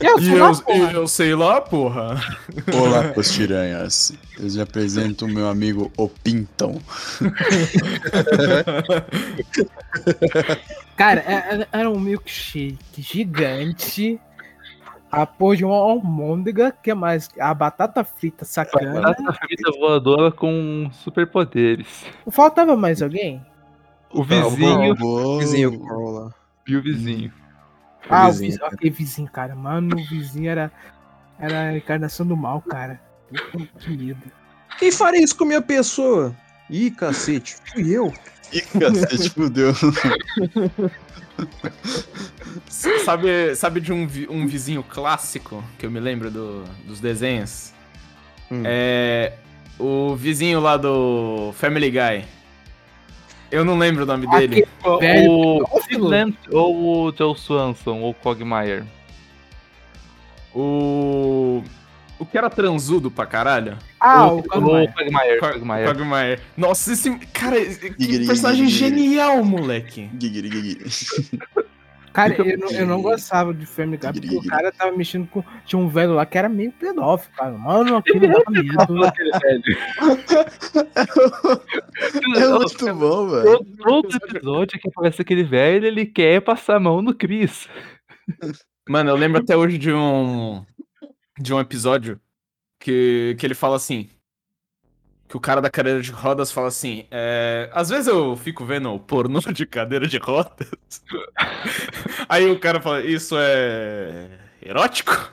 A: Eu
B: E
A: sei
B: eu,
A: lá, porra.
B: e eu sei lá, porra.
E: Olá, postiranhas. Eu lhe apresento o meu amigo O Pintão.
A: Cara, é- é- era um milkshake gigante. A porra de uma almôndega, que é mais? A batata frita sacana.
C: Batata frita voadora com superpoderes.
A: Faltava mais alguém?
C: O vizinho
E: Robô.
D: Vizinho
C: e o vizinho.
A: Ah, o
D: vizinho,
A: vizinho, aquele vizinho, cara. Mano, o vizinho era, era a encarnação do mal, cara. Puta, Que medo.
D: Quem faria isso com a minha pessoa? Ih, cacete, fui eu.
E: Ih, cacete, fudeu.
B: sabe, sabe de um, vi- um vizinho clássico que eu me lembro do- dos desenhos?
D: Hum.
B: É. O vizinho lá do Family Guy. Eu não lembro o nome dele.
A: Velho
C: O. Sid ou o Joe Swanson ou o Cogmeyer?
B: O. O que era transudo pra caralho?
A: Ah,
C: o
A: o
C: o
A: Cogmeyer.
C: Cogmeyer.
B: Co-
C: Quagmire.
B: Quagmire. Nossa, esse. Cara, que personagem genial, moleque.
E: Gigiri, gigiri. <laughs>
A: Cara, eu não, eu não gostava de Family Guy, porque o cara tava mexendo com. Tinha um velho lá que era meio pedófilo, cara. Mano, aquilo dava medo.
C: Aquele velho.
E: É muito bom, velho.
C: Todo, todo episódio que aparece aquele velho, ele quer passar a mão no Chris.
B: Mano, eu lembro até hoje de um. De um episódio que, que ele fala assim. Que o cara da cadeira de rodas fala assim. É, Às vezes eu fico vendo pornô de cadeira de rodas. <laughs> Aí o cara fala, isso é. erótico?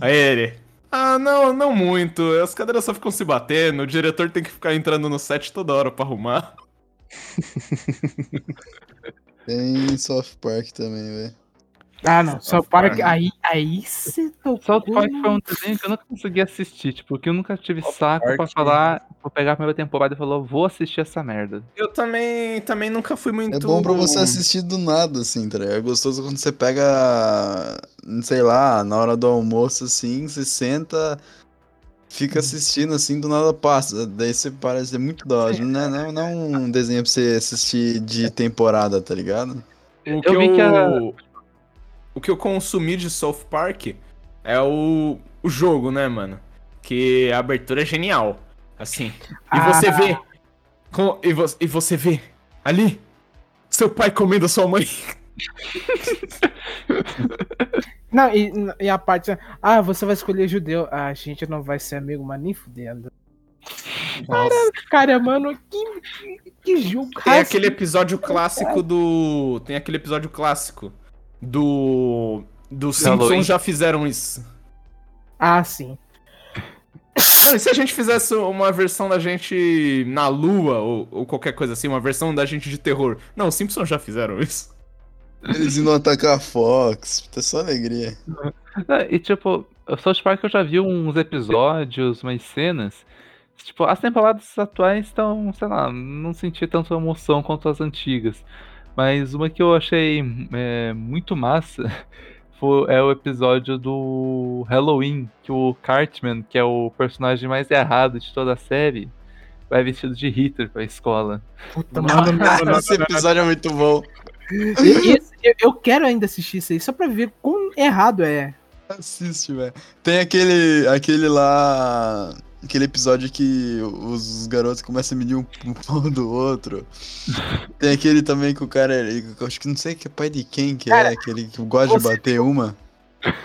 B: Aí ele. Ah, não, não muito. As cadeiras só ficam se batendo. O diretor tem que ficar entrando no set toda hora pra arrumar. <laughs>
E: Tem South Park também, velho.
A: Ah, não. Só
B: South
A: para
B: Park.
A: que. Aí, aí você tocou.
C: South Park foi um desenho que eu nunca consegui assistir, tipo, porque eu nunca tive
D: South
C: saco pra
D: Park.
C: falar, pra pegar a primeira temporada e falar, vou assistir essa merda.
B: Eu também, também nunca fui muito.
E: É bom pra você assistir do nada, assim, tá ligado? É gostoso quando você pega, sei lá, na hora do almoço, assim, você senta, fica assistindo, assim, do nada passa. Daí você parece é muito da hora. Não é, não, não é um desenho pra você assistir de temporada, tá ligado?
B: O que
C: Eu vi que a-
B: O que eu consumi de South Park é o, o jogo, né, mano? Que a abertura é genial. Assim. E
A: Ah.
B: você vê. com- e, vo- e você vê ali seu pai comendo a sua mãe. <laughs>
A: Não, e, e a parte. Ah, você vai escolher judeu. Ah, a gente não vai ser amigo, mas nem fudendo.
B: Nossa.
A: Cara, mano, que, que, que jogo
B: Tem aquele episódio clássico do. Tem aquele episódio clássico do. Do
C: Halloween.
B: Simpsons já fizeram isso.
A: Ah, sim.
B: Mano, e se a gente fizesse uma versão da gente na lua ou, ou qualquer coisa assim, uma versão da gente de terror? Não, os Simpsons já fizeram isso.
E: Eles iam atacar a Fox, tá só alegria.
C: E tipo, o South Park eu já vi uns episódios, umas cenas. Tipo, as temporadas atuais estão, sei lá, não senti tanta emoção quanto as antigas. Mas uma que eu achei é, muito massa <laughs> foi, é o episódio do Halloween, que o Cartman, que é o personagem mais errado de toda a série, vai vestido de Hitler pra escola.
A: Puta, mano, mano, <laughs>
E: Esse episódio é muito bom.
A: Esse- eu, eu quero ainda assistir isso aí, só pra ver quão errado é.
E: Assiste, velho. Tem aquele, aquele lá. Aquele episódio que os garotos começam a medir um, <laughs> pau do outro. Tem aquele também que o cara. acho que não sei que é pai de quem que
A: Cara,
E: é, aquele que gosta de bater uma.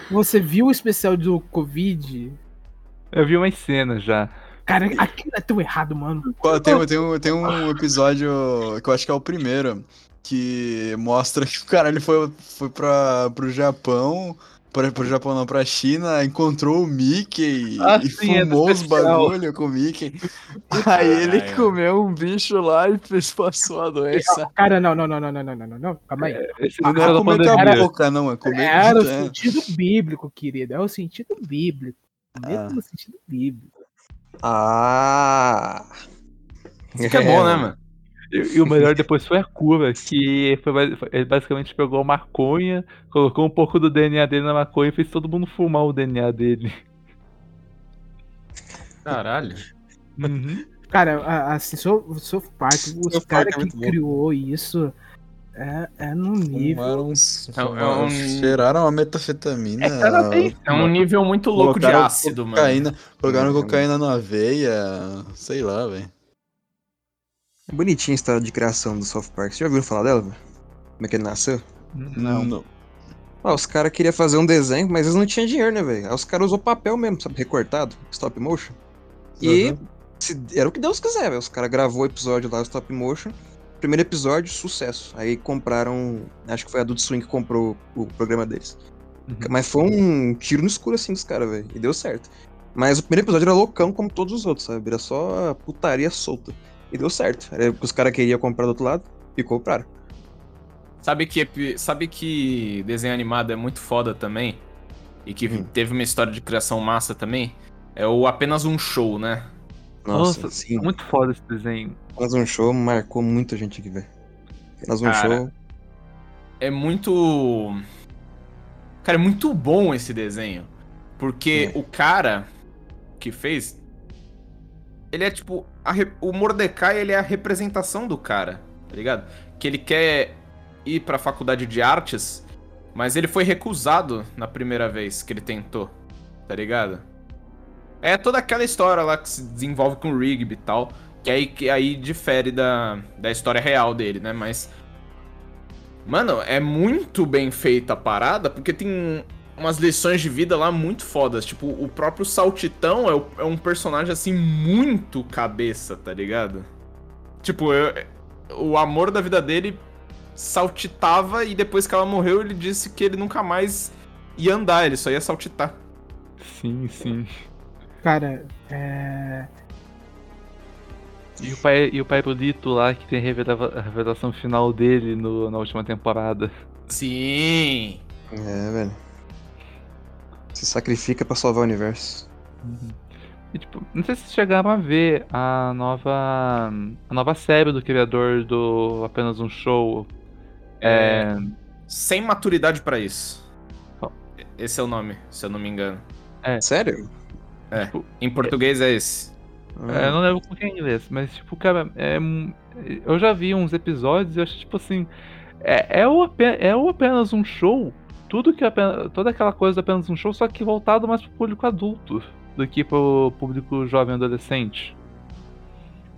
A: Você viu o especial do Covid?
C: Eu vi umas cenas já.
A: Cara, aquilo é tão errado, mano.
E: Tem, um- tem, um, tem um episódio que eu acho que é o primeiro. Que mostra que o cara ele foi, foi pra, pro Japão. Pra, pro Japão não, pra China, encontrou o Mickey
C: Ah,
E: e
C: sim, é
E: fumou os
C: especial.
E: bagulho com o Mickey. <laughs> Aí ele
B: Caralho.
E: comeu um bicho lá e fez, passou a doença.
A: Cara, não, não, não, não, não, não, não, não, não. Calma aí.
C: Esse
E: Não
C: não
E: é
C: era
E: comer com a boca, não, é comer
A: Era o
E: é.
A: sentido bíblico, querido. É o sentido bíblico. Mesmo
E: Ah.
A: no sentido bíblico.
D: Ah!
B: Isso que é bom, né, mano?
C: E, e o melhor depois foi a cura, que foi, ele basicamente pegou a maconha, colocou um pouco do DNA dele na maconha e fez todo mundo fumar o DNA dele.
B: Caralho.
A: Cara, a- assim, South South Park, os caras
E: é
A: que
E: bom.
A: criou isso é, é num nível.
E: Fumaram uns-
B: É um- é
E: fumaram-
B: um-
E: Cheiraram a metafetamina.
C: É, cada vez.
B: É um nível muito louco de ácido, mano.
E: cocaína, Colocaram
D: Hum.
E: cocaína na veia, sei lá, velho.
D: Bonitinha a história de criação do South Park. Você já ouviu falar dela, velho? Como é que ele nasceu?
C: Não.
D: Ah, os caras queriam fazer um desenho, mas eles não tinham dinheiro, né, velho? Aí os caras usou papel mesmo, sabe? Recortado, stop motion. E
E: Uhum.
D: se- era o que Deus quiser, velho. Os caras gravou o episódio lá, stop motion. Primeiro episódio, sucesso. Aí compraram. Acho que foi a Adult Swing que comprou o programa deles.
C: Uhum.
D: Mas foi um tiro no escuro assim dos caras, velho. E deu certo. Mas o primeiro episódio era loucão como todos os outros, sabe? Era só putaria solta. E deu certo. Era o que os caras queriam comprar do outro lado e compraram.
B: Sabe que, sabe que desenho animado é muito foda também? E que
D: Hum.
B: teve uma história de criação massa também? É o Apenas Um Show, né?
D: Nossa,
C: Nossa,
D: sim.
C: muito foda esse desenho.
D: Apenas um show marcou muita gente aqui, velho. Apenas um
B: Cara,
D: show.
B: É muito. Cara, é muito bom esse desenho. Porque o cara que fez. Ele é tipo. Re- O Mordecai, ele é a representação do cara, tá ligado? Que ele quer ir pra faculdade de artes, mas ele foi recusado na primeira vez que ele tentou, tá ligado? É toda aquela história lá que se desenvolve com o Rigby e tal. Que aí, que aí difere da, da história real dele, né? Mas. Mano, é muito bem feita a parada, porque tem umas lições de vida lá muito fodas. Tipo, o próprio Saltitão é, o- é um personagem, assim, muito cabeça, tá ligado? Tipo, eu- o amor da vida dele saltitava e depois que ela morreu, ele disse que ele nunca mais ia andar, ele só ia saltitar.
C: Sim, sim.
A: Cara, é.
C: E o pai, e o pai Lito lá, que tem a, revela- a revelação final dele no- na última temporada.
B: Sim!
D: É, velho. Se sacrifica pra salvar o universo.
C: E, tipo, não sei se vocês chegaram a ver a nova. a nova série do criador do Apenas um Show. É.
B: Sem maturidade pra isso. Esse é o nome, se eu não me engano.
D: Sério?
B: Em português é esse.
C: é, eu não lembro como que é em inglês, mas, tipo, cara, é, eu já vi uns episódios e eu acho, tipo assim. É, é, o, é o apenas um show. Tudo que apenas, toda aquela coisa do apenas um show, só que voltado mais pro público adulto do que pro público jovem adolescente.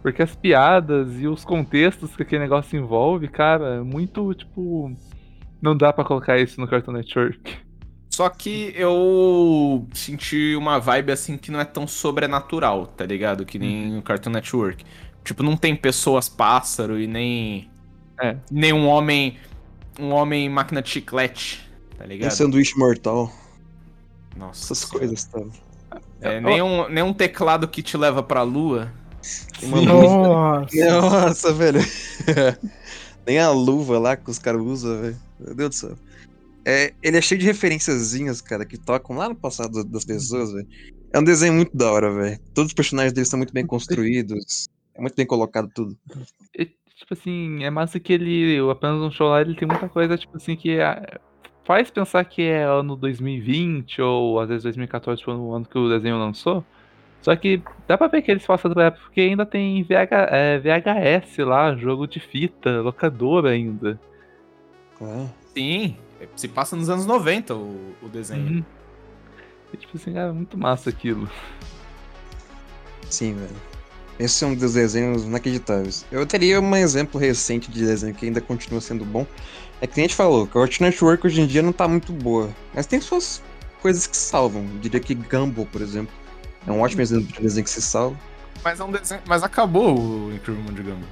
C: Porque as piadas e os contextos que aquele negócio envolve, cara, é muito, tipo. Não dá pra colocar isso no Cartoon Network.
B: Só que eu senti uma vibe assim que não é tão sobrenatural, tá ligado? Que nem o Cartoon Network. Tipo, não tem pessoas pássaro e nem.
C: É.
B: Nem um homem. Um homem máquina de chiclete, tá ligado?
D: sanduíche mortal.
B: Nossa.
D: Essas
B: Senhora.
D: coisas, tá?
B: É, nem, um, nem um teclado que te leva pra lua.
D: Tem uma luva.
A: Nossa. <laughs>
D: Nossa, velho. <laughs> Nem a luva lá que os caras usam, velho. Meu Deus do céu. É, ele é cheio de referenciazinhas, cara, que tocam lá no passado das pessoas, velho. É um desenho muito da hora, velho. Todos os personagens deles são muito bem construídos. É muito bem colocado tudo.
C: E, tipo assim, é massa que ele, o apenas um show lá, ele tem muita coisa, tipo assim, que é- faz pensar que é ano 2020 ou às vezes 2014 foi o ano que o desenho lançou. Só que dá pra ver que eles passam da época porque ainda tem VH, é, VHS lá, jogo de fita, locadora ainda.
D: É.
B: Sim, se passa nos anos 90 o, o desenho.
C: Uhum. E, tipo assim, é muito massa aquilo.
D: Sim, velho. Esse é um dos desenhos inacreditáveis. Eu teria um exemplo recente de desenho que ainda continua sendo bom. É que a gente falou, que a Cartoon Network hoje em dia não tá muito boa. Mas tem suas coisas que salvam. Eu diria que Gumball, por exemplo. É um ótimo exemplo de desenho que se salva.
B: Mas é um desenho. Mas acabou o Incrível Mundo de Gumball.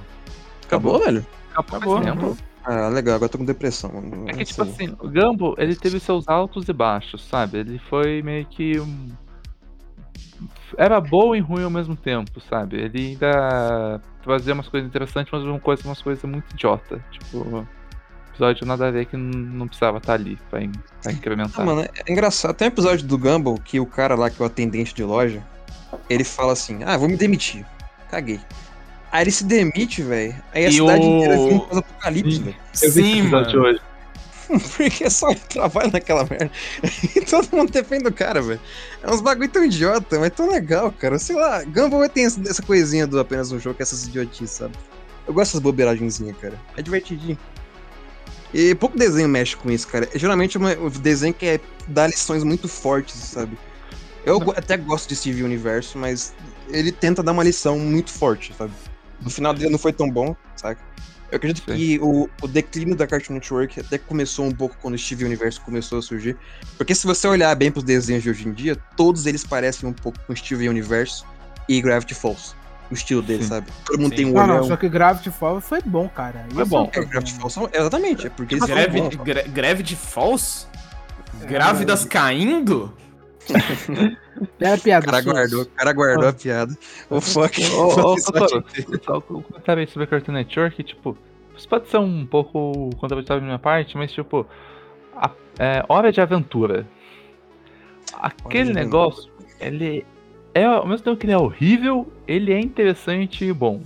D: Acabou, velho?
C: Acabou. tempo.
D: Ah, legal, agora eu tô com depressão. mano.
C: É que, tipo assim, o Gumball, ele teve seus altos e baixos, sabe? Ele foi meio que um... Era bom e ruim ao mesmo tempo, sabe? Ele ainda fazia umas coisas interessantes, mas uma coisa, umas coisas muito idiota. Tipo, episódio nada a ver que não- precisava estar ali pra, in- pra incrementar.
D: Ah, mano, é engraçado. Tem um episódio do Gumball que o cara lá, que é o atendente de loja, ele fala assim: Ah, vou me demitir. Caguei. Aí ele se demite, velho. Aí a
B: E
D: cidade
B: o-
D: inteira vira um pós-apocalipse, velho.
C: Eu vi esse
B: Sim,
C: episódio
B: mano.
C: hoje. <laughs>
D: Porque só ele trabalha naquela merda. E <laughs> todo mundo defende o cara, velho. É uns bagulho tão idiota, mas tão legal, cara. Sei lá, Gumball tem essa essa coisinha do apenas um jogo, que é essas idiotices, sabe? Eu gosto dessas bobeiragenzinhas, cara. É divertidinho. E pouco desenho mexe com isso, cara. Geralmente é um desenho que é, dá lições muito fortes, sabe? Eu até gosto de Steve Universo, mas ele tenta dar uma lição muito forte, sabe? No final dele não foi tão bom, saca? Eu acredito
C: Sim.
D: que o, o declínio da Cartoon Network até começou um pouco quando o Steve Universo começou a surgir. Porque se você olhar bem pros desenhos de hoje em dia, todos eles parecem um pouco com Steve Universo e Gravity Falls. O estilo dele,
C: Sim.
D: sabe? Todo mundo
B: Sim.
D: tem um
A: Não, não,
D: olhão.
A: só que Gravity Falls foi bom, cara.
C: Foi bom.
A: é
D: É. Gravity Falls exatamente, é porque eles são
B: Greve,
D: bons.
B: gra- greve de Falls?
A: É,
B: Grávidas caindo?
A: Era piada.
D: O cara guardou, o cara guardou a piada. O fuck.
C: Ô, <laughs> ô, ô,
D: Só
C: um comentário sobre a Cartoon Network, tipo, isso pode ser um pouco contraditório da minha parte, mas tipo, a, é, Hora de Aventura. Aquele negócio, ele é, ao mesmo tempo que ele é horrível, ele é interessante e bom.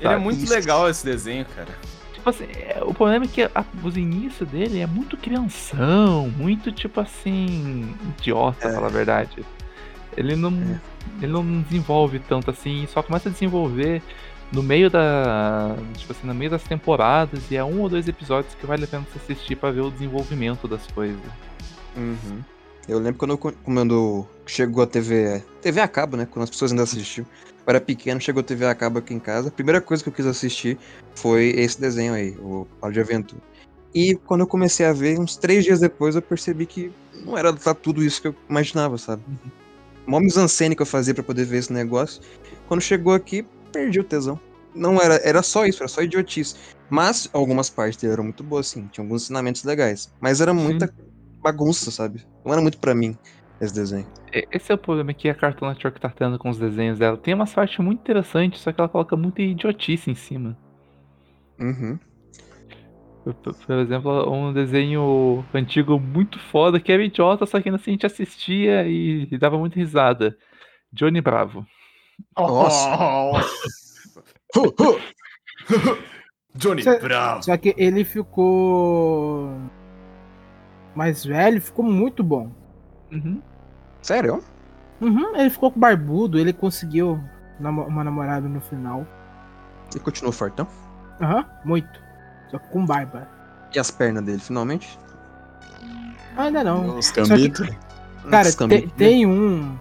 B: Ele é
C: sabe?
B: muito legal esse desenho, cara.
C: Tipo assim, é, o problema é que a- os inícios dele é muito crianção, muito tipo assim, idiota, pra falar a verdade. Ele não, ele não desenvolve tanto assim, só começa a desenvolver no meio da, tipo assim, no meio das temporadas e é um ou dois episódios que vale a pena você assistir pra ver o desenvolvimento das coisas.
D: Uhum. Eu lembro quando, quando chegou a TV, TV a cabo, né? Quando as pessoas ainda assistiam. Eu era pequeno, chegou a TV a cabo aqui em casa. A primeira coisa que eu quis assistir foi esse desenho aí, o Hora de Aventura. E quando eu comecei a ver, uns três dias depois, eu percebi que não era tudo isso que eu imaginava, sabe? Mó mise-en-scène que eu fazia pra poder ver esse negócio. Quando chegou aqui, perdi o tesão. Não era, era só isso, era só idiotice. Mas algumas partes dele eram muito boas, sim. Tinha alguns ensinamentos legais. Mas era muita bagunça, sabe? Não era muito pra mim esse desenho.
C: Esse é o problema que a Cartoon Network tá tendo com os desenhos dela. Tem umas partes muito interessantes, só que ela coloca muita idiotice em cima.
D: Uhum.
C: Por, exemplo, um desenho antigo muito foda que era idiota, só que ainda assim a gente assistia e, e dava muita risada. Johnny Bravo.
D: Nossa. <laughs> <laughs>
B: Johnny
A: Cê-
B: Bravo.
A: Só que ele ficou mais velho, ficou muito bom.
C: Uhum.
D: Sério?
A: Uhum, ele ficou com barbudo, ele conseguiu uma namorada no final.
D: E continuou fortão?
A: Aham, muito. Só com barba.
D: E as pernas dele, finalmente?
A: Ainda não.
E: Os cambitos.
A: Cara, te- tem um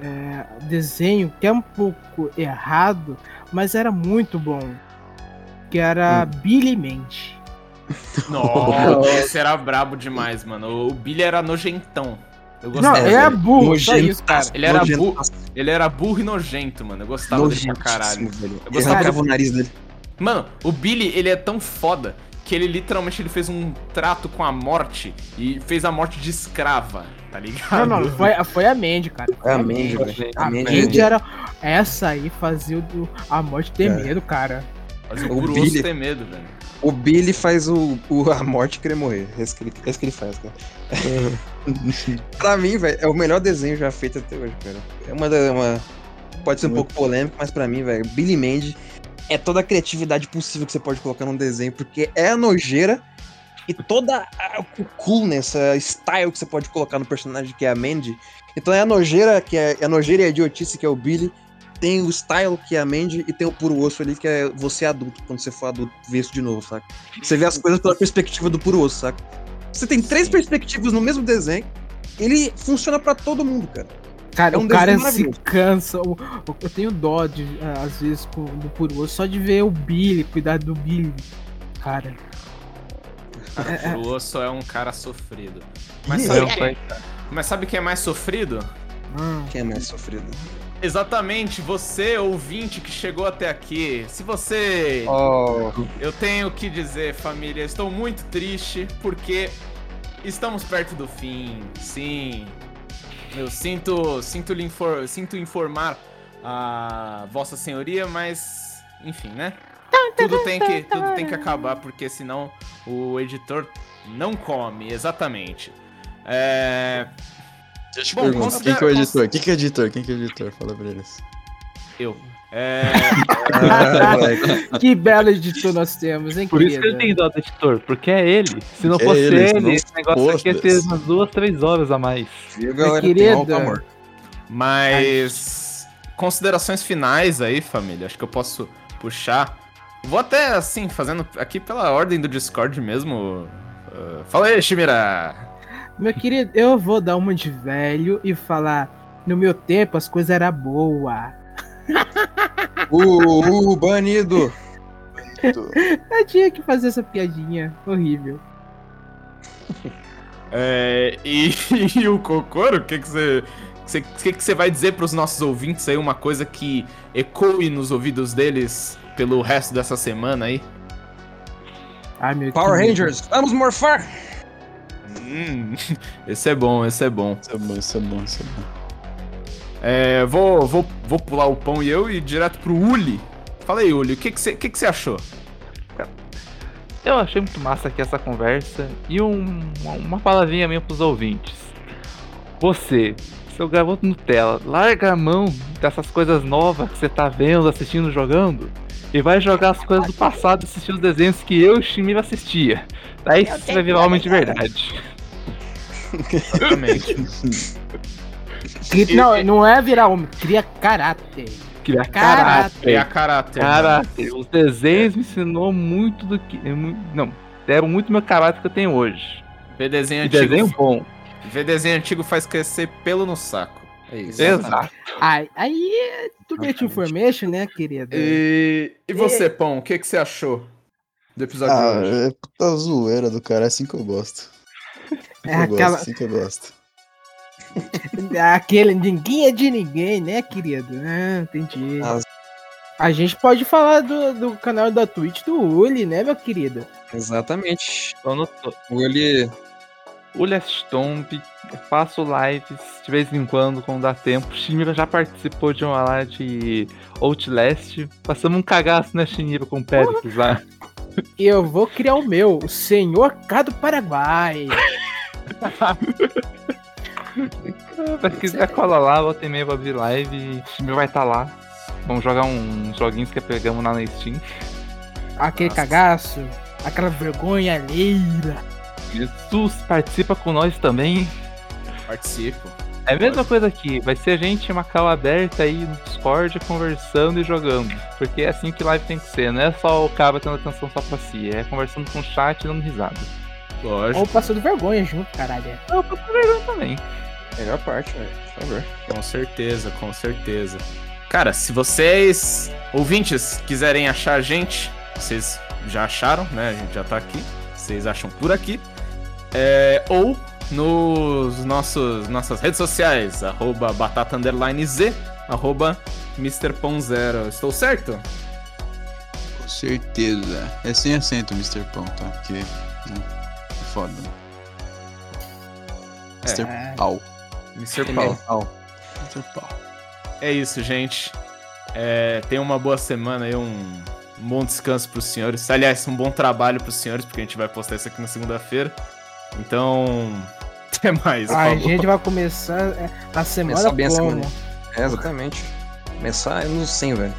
A: é, desenho que é um pouco errado, mas era muito bom. Que era
D: Hum.
A: Billy Mandy. <laughs>
B: Nossa, esse era brabo demais, mano. O Billy era nojentão. Eu
A: Não,
B: gostava.
A: ele é burro, só
D: Nojento.
A: isso, cara.
B: Ele era, bu...
D: Nojentaço.
B: ele era burro e nojento, mano. Eu gostava dele pra caralho.
D: Velho.
B: Eu
D: Ele
B: gostava do-
D: o nariz dele.
B: Mano, o Billy, ele é tão foda que ele literalmente ele fez um trato com a morte e fez a morte de escrava, tá ligado?
A: Não, não, foi, foi a Mandy, cara. Foi
D: É a Mandy, velho.
A: A
D: A
A: Mandy, era. Essa aí fazia o do- a morte ter
D: É.
A: medo, cara.
B: Mas o
D: O
B: Guruoso
D: Billy-
B: tem medo, velho.
D: O Billy faz o, o- a morte querer morrer. É isso que ele, é isso que ele faz, cara. <laughs> pra mim, velho, é o melhor desenho já feito até hoje, cara. É uma, uma pode ser um pouco polêmico, mas pra mim, velho, Billy Mandy é toda a criatividade possível que você pode colocar num desenho, porque é a nojeira e toda a, o coolness, a style que você pode colocar no personagem que é a Mandy. Então é a nojeira que é, é a nojeira e a idiotice que é o Billy. Tem o style que é a Mandy e tem o puro osso ali que é você adulto, quando você for adulto, ver isso de novo, saca? Você vê as coisas pela perspectiva do puro osso, saca? Você tem três
B: Sim.
D: perspectivas no mesmo desenho, ele funciona pra todo mundo, cara.
A: Cara,
D: É um
A: o cara se cansa. o- o- Eu tenho dó, de, ah, às vezes, com, do Puro só de ver o Billy, cuidar do Billy. Cara. É, é.
B: O osso é um cara sofrido. Mas sabe, quem, mas sabe quem é mais sofrido?
A: hum.
D: Quem é mais sofrido?
B: Exatamente, você, ouvinte que chegou até aqui. Se você.
D: Oh,
B: Eu tenho que dizer, família, estou muito triste porque estamos perto do fim. Sim. Eu sinto, sinto, lhe infor- sinto informar a Vossa Senhoria, mas enfim, né? Tudo tem que, tudo tem que acabar porque senão o editor não come, exatamente. É,
E: Deixa eu
B: Bom,
E: perguntar.
B: considera-
E: Quem que é o editor? Quem que é o editor? Quem que é o editor? Fala pra eles.
B: eu. É. <laughs>
A: Que belo editor nós temos, hein,
C: Por isso que ele tem dó do editor, porque é ele. Se não
E: É
C: fosse
E: ele,
C: ele, esse negócio aqui ia ter umas duas, três horas a mais.
D: Galera?
A: Minha
D: Tem alto
A: querida.
D: amor.
B: Mas considerações finais aí, família. Acho que eu posso puxar. Vou até assim, fazendo aqui pela ordem do Discord mesmo. Ah, fala aí, Shimira!
A: Meu querido, eu vou dar uma de velho e falar: no meu tempo as coisas eram boas. <laughs>
D: Uh, uh, banido.
A: Eu tinha que fazer essa piadinha horrível. <laughs>
B: É, e, <laughs> e o Kokoro, o que que você. O que, que você vai dizer pros nossos ouvintes aí? Uma coisa que ecoe nos ouvidos deles pelo resto dessa semana aí?
A: Ai, meu
D: Power
A: querido.
D: Rangers, vamos morfar!
B: Hum, <laughs> esse é bom, esse é bom.
E: Isso é bom, isso é bom, isso é bom.
B: É, vou, vou, vou pular o pão e eu e ir direto pro Uli. Fala aí, Uli, o que, que, você, o que, que você achou?
C: Eu achei muito massa aqui essa conversa. E um- uma palavrinha minha pros ouvintes. Você, seu garoto Nutella, larga a mão dessas coisas novas que você tá vendo, assistindo, jogando. E vai jogar as coisas do passado, assistir os desenhos que eu e o Shimiro assistia. Daí você vai virar homem de verdade.
B: Exatamente.
A: Não, não é virar homem, cria caráter.
C: Criar
A: Caráter.
B: Criar
C: caráter.
B: caráter. né?
C: Caráter. Os desenhos me ensinou muito do que. é Não, deram muito meu caráter que eu tenho hoje.
B: Ver desenho
C: E
B: antigo.
C: desenho bom.
B: Ver desenho antigo faz crescer pelo no saco. É isso.
C: Exato.
A: Aí, aí é to get information, né, querido?
B: E, e você, Pão, o que, que você achou do episódio
E: Ah,
B: de hoje?
E: é puta zoeira do cara, é assim que eu gosto.
A: É
E: eu
A: aquela,
E: gosto, assim que eu gosto. <laughs>
A: aquele ninguém é de ninguém, né, querido? Ah, entendi.
D: Ah.
A: A gente pode falar do, do canal da Twitch do Uli, né, meu querido?
D: Exatamente.
C: Tô no
D: O
C: Ulha Stomp, faço lives de vez em quando, quando dá tempo. Shimira já participou de uma lá de Outlast. Passamos um cagaço na Shimira com o Péricles lá. <laughs>
A: Eu vou criar o meu, o Senhor K do Paraguai. <laughs>
C: Pra quem quiser, cola lá, volta e meia pra abrir live. e Shimira vai estar lá. Vamos jogar uns joguinhos que pegamos lá na Steam.
A: Aquele cagaço, aquela vergonha alheira.
C: Jesus participa com nós também.
B: Participo.
C: É a mesma coisa aqui, vai ser a gente uma cal aberta aí no Discord conversando e jogando. Porque é assim que live tem que ser, não é só o cara tendo atenção só pra si, é conversando com o chat e dando risada.
B: Lógico.
A: Ou passando vergonha junto, caralho.
C: Eu tô vergonha também.
D: melhor parte, velho. Por favor.
B: Com certeza, com certeza. Cara, se vocês, ouvintes, quiserem achar a gente, vocês já acharam, né? A gente já tá aqui. Vocês acham por aqui. É, ou nos nossos nossas redes sociais, arroba batata underline z, arroba Mr. Pão Zero. Estou certo?
E: Com certeza. É sem acento, Mr. Pão, tá? Porque. Né, é foda. Mr.
A: É.
E: Pau.
B: Mr. Pau.
E: Mr. Pau.
B: É isso, gente. É, tenha uma boa semana aí, um, um bom descanso pros senhores. Aliás, um bom trabalho pros senhores, porque a gente vai postar isso aqui na segunda-feira. Então, <laughs> até mais.
A: A
B: falou.
A: gente vai começar é, a semana
D: Começar bem a semana. É, exatamente. Começar no 100, velho.